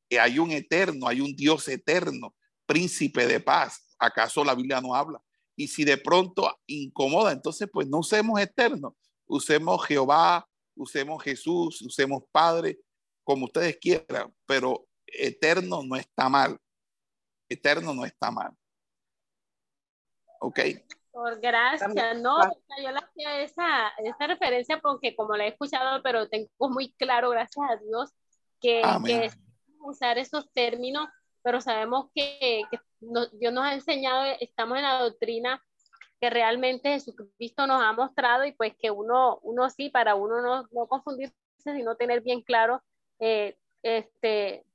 Que hay un eterno, hay un Dios eterno, príncipe de paz. ¿Acaso la Biblia no habla? Y si de pronto incomoda, entonces pues no usemos eterno, usemos Jehová, usemos Jesús, usemos Padre, como ustedes quieran, pero eterno no está mal. Eterno no está mal. ¿Ok? Por gracias, no, yo le hacía esa, esa referencia porque como la he escuchado, pero tengo muy claro, gracias a Dios, que, que usar esos términos, pero sabemos que, que Dios nos ha enseñado, estamos en la doctrina que realmente Jesucristo nos ha mostrado y pues que uno, uno sí, para uno no, no confundirse, sino tener bien claro eh, este,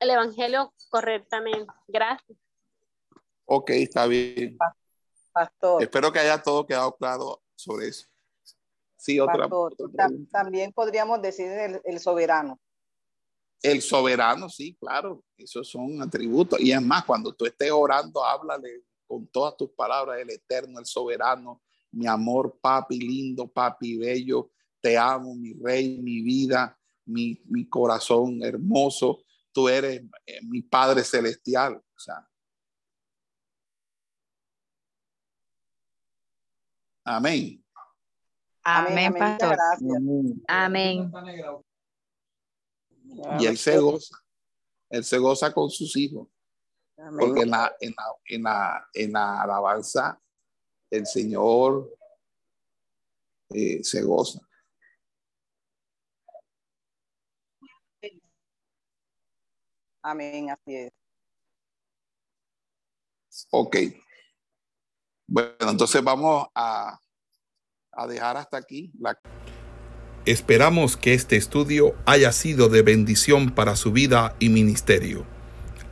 el Evangelio correctamente. Gracias. Ok, está bien. Espero que haya todo quedado claro sobre eso. Sí, otra. también podríamos decir el, soberano. El soberano, sí, claro. Esos son atributos. Y es más, cuando tú estés orando, háblale con todas tus palabras, el eterno, el soberano, mi amor, papi lindo, papi bello, te amo, mi rey, mi vida, mi, mi corazón hermoso. Tú eres eh, mi Padre celestial. O sea, Amén. Amén, pastor. Amén. Y él se goza. Él se goza con sus hijos. Porque en la, en, la, en, la, alabanza el Señor eh, se goza. Amén, así es. Ok. Bueno, entonces vamos a, a dejar hasta aquí la... Esperamos que este estudio haya sido de bendición para su vida y ministerio.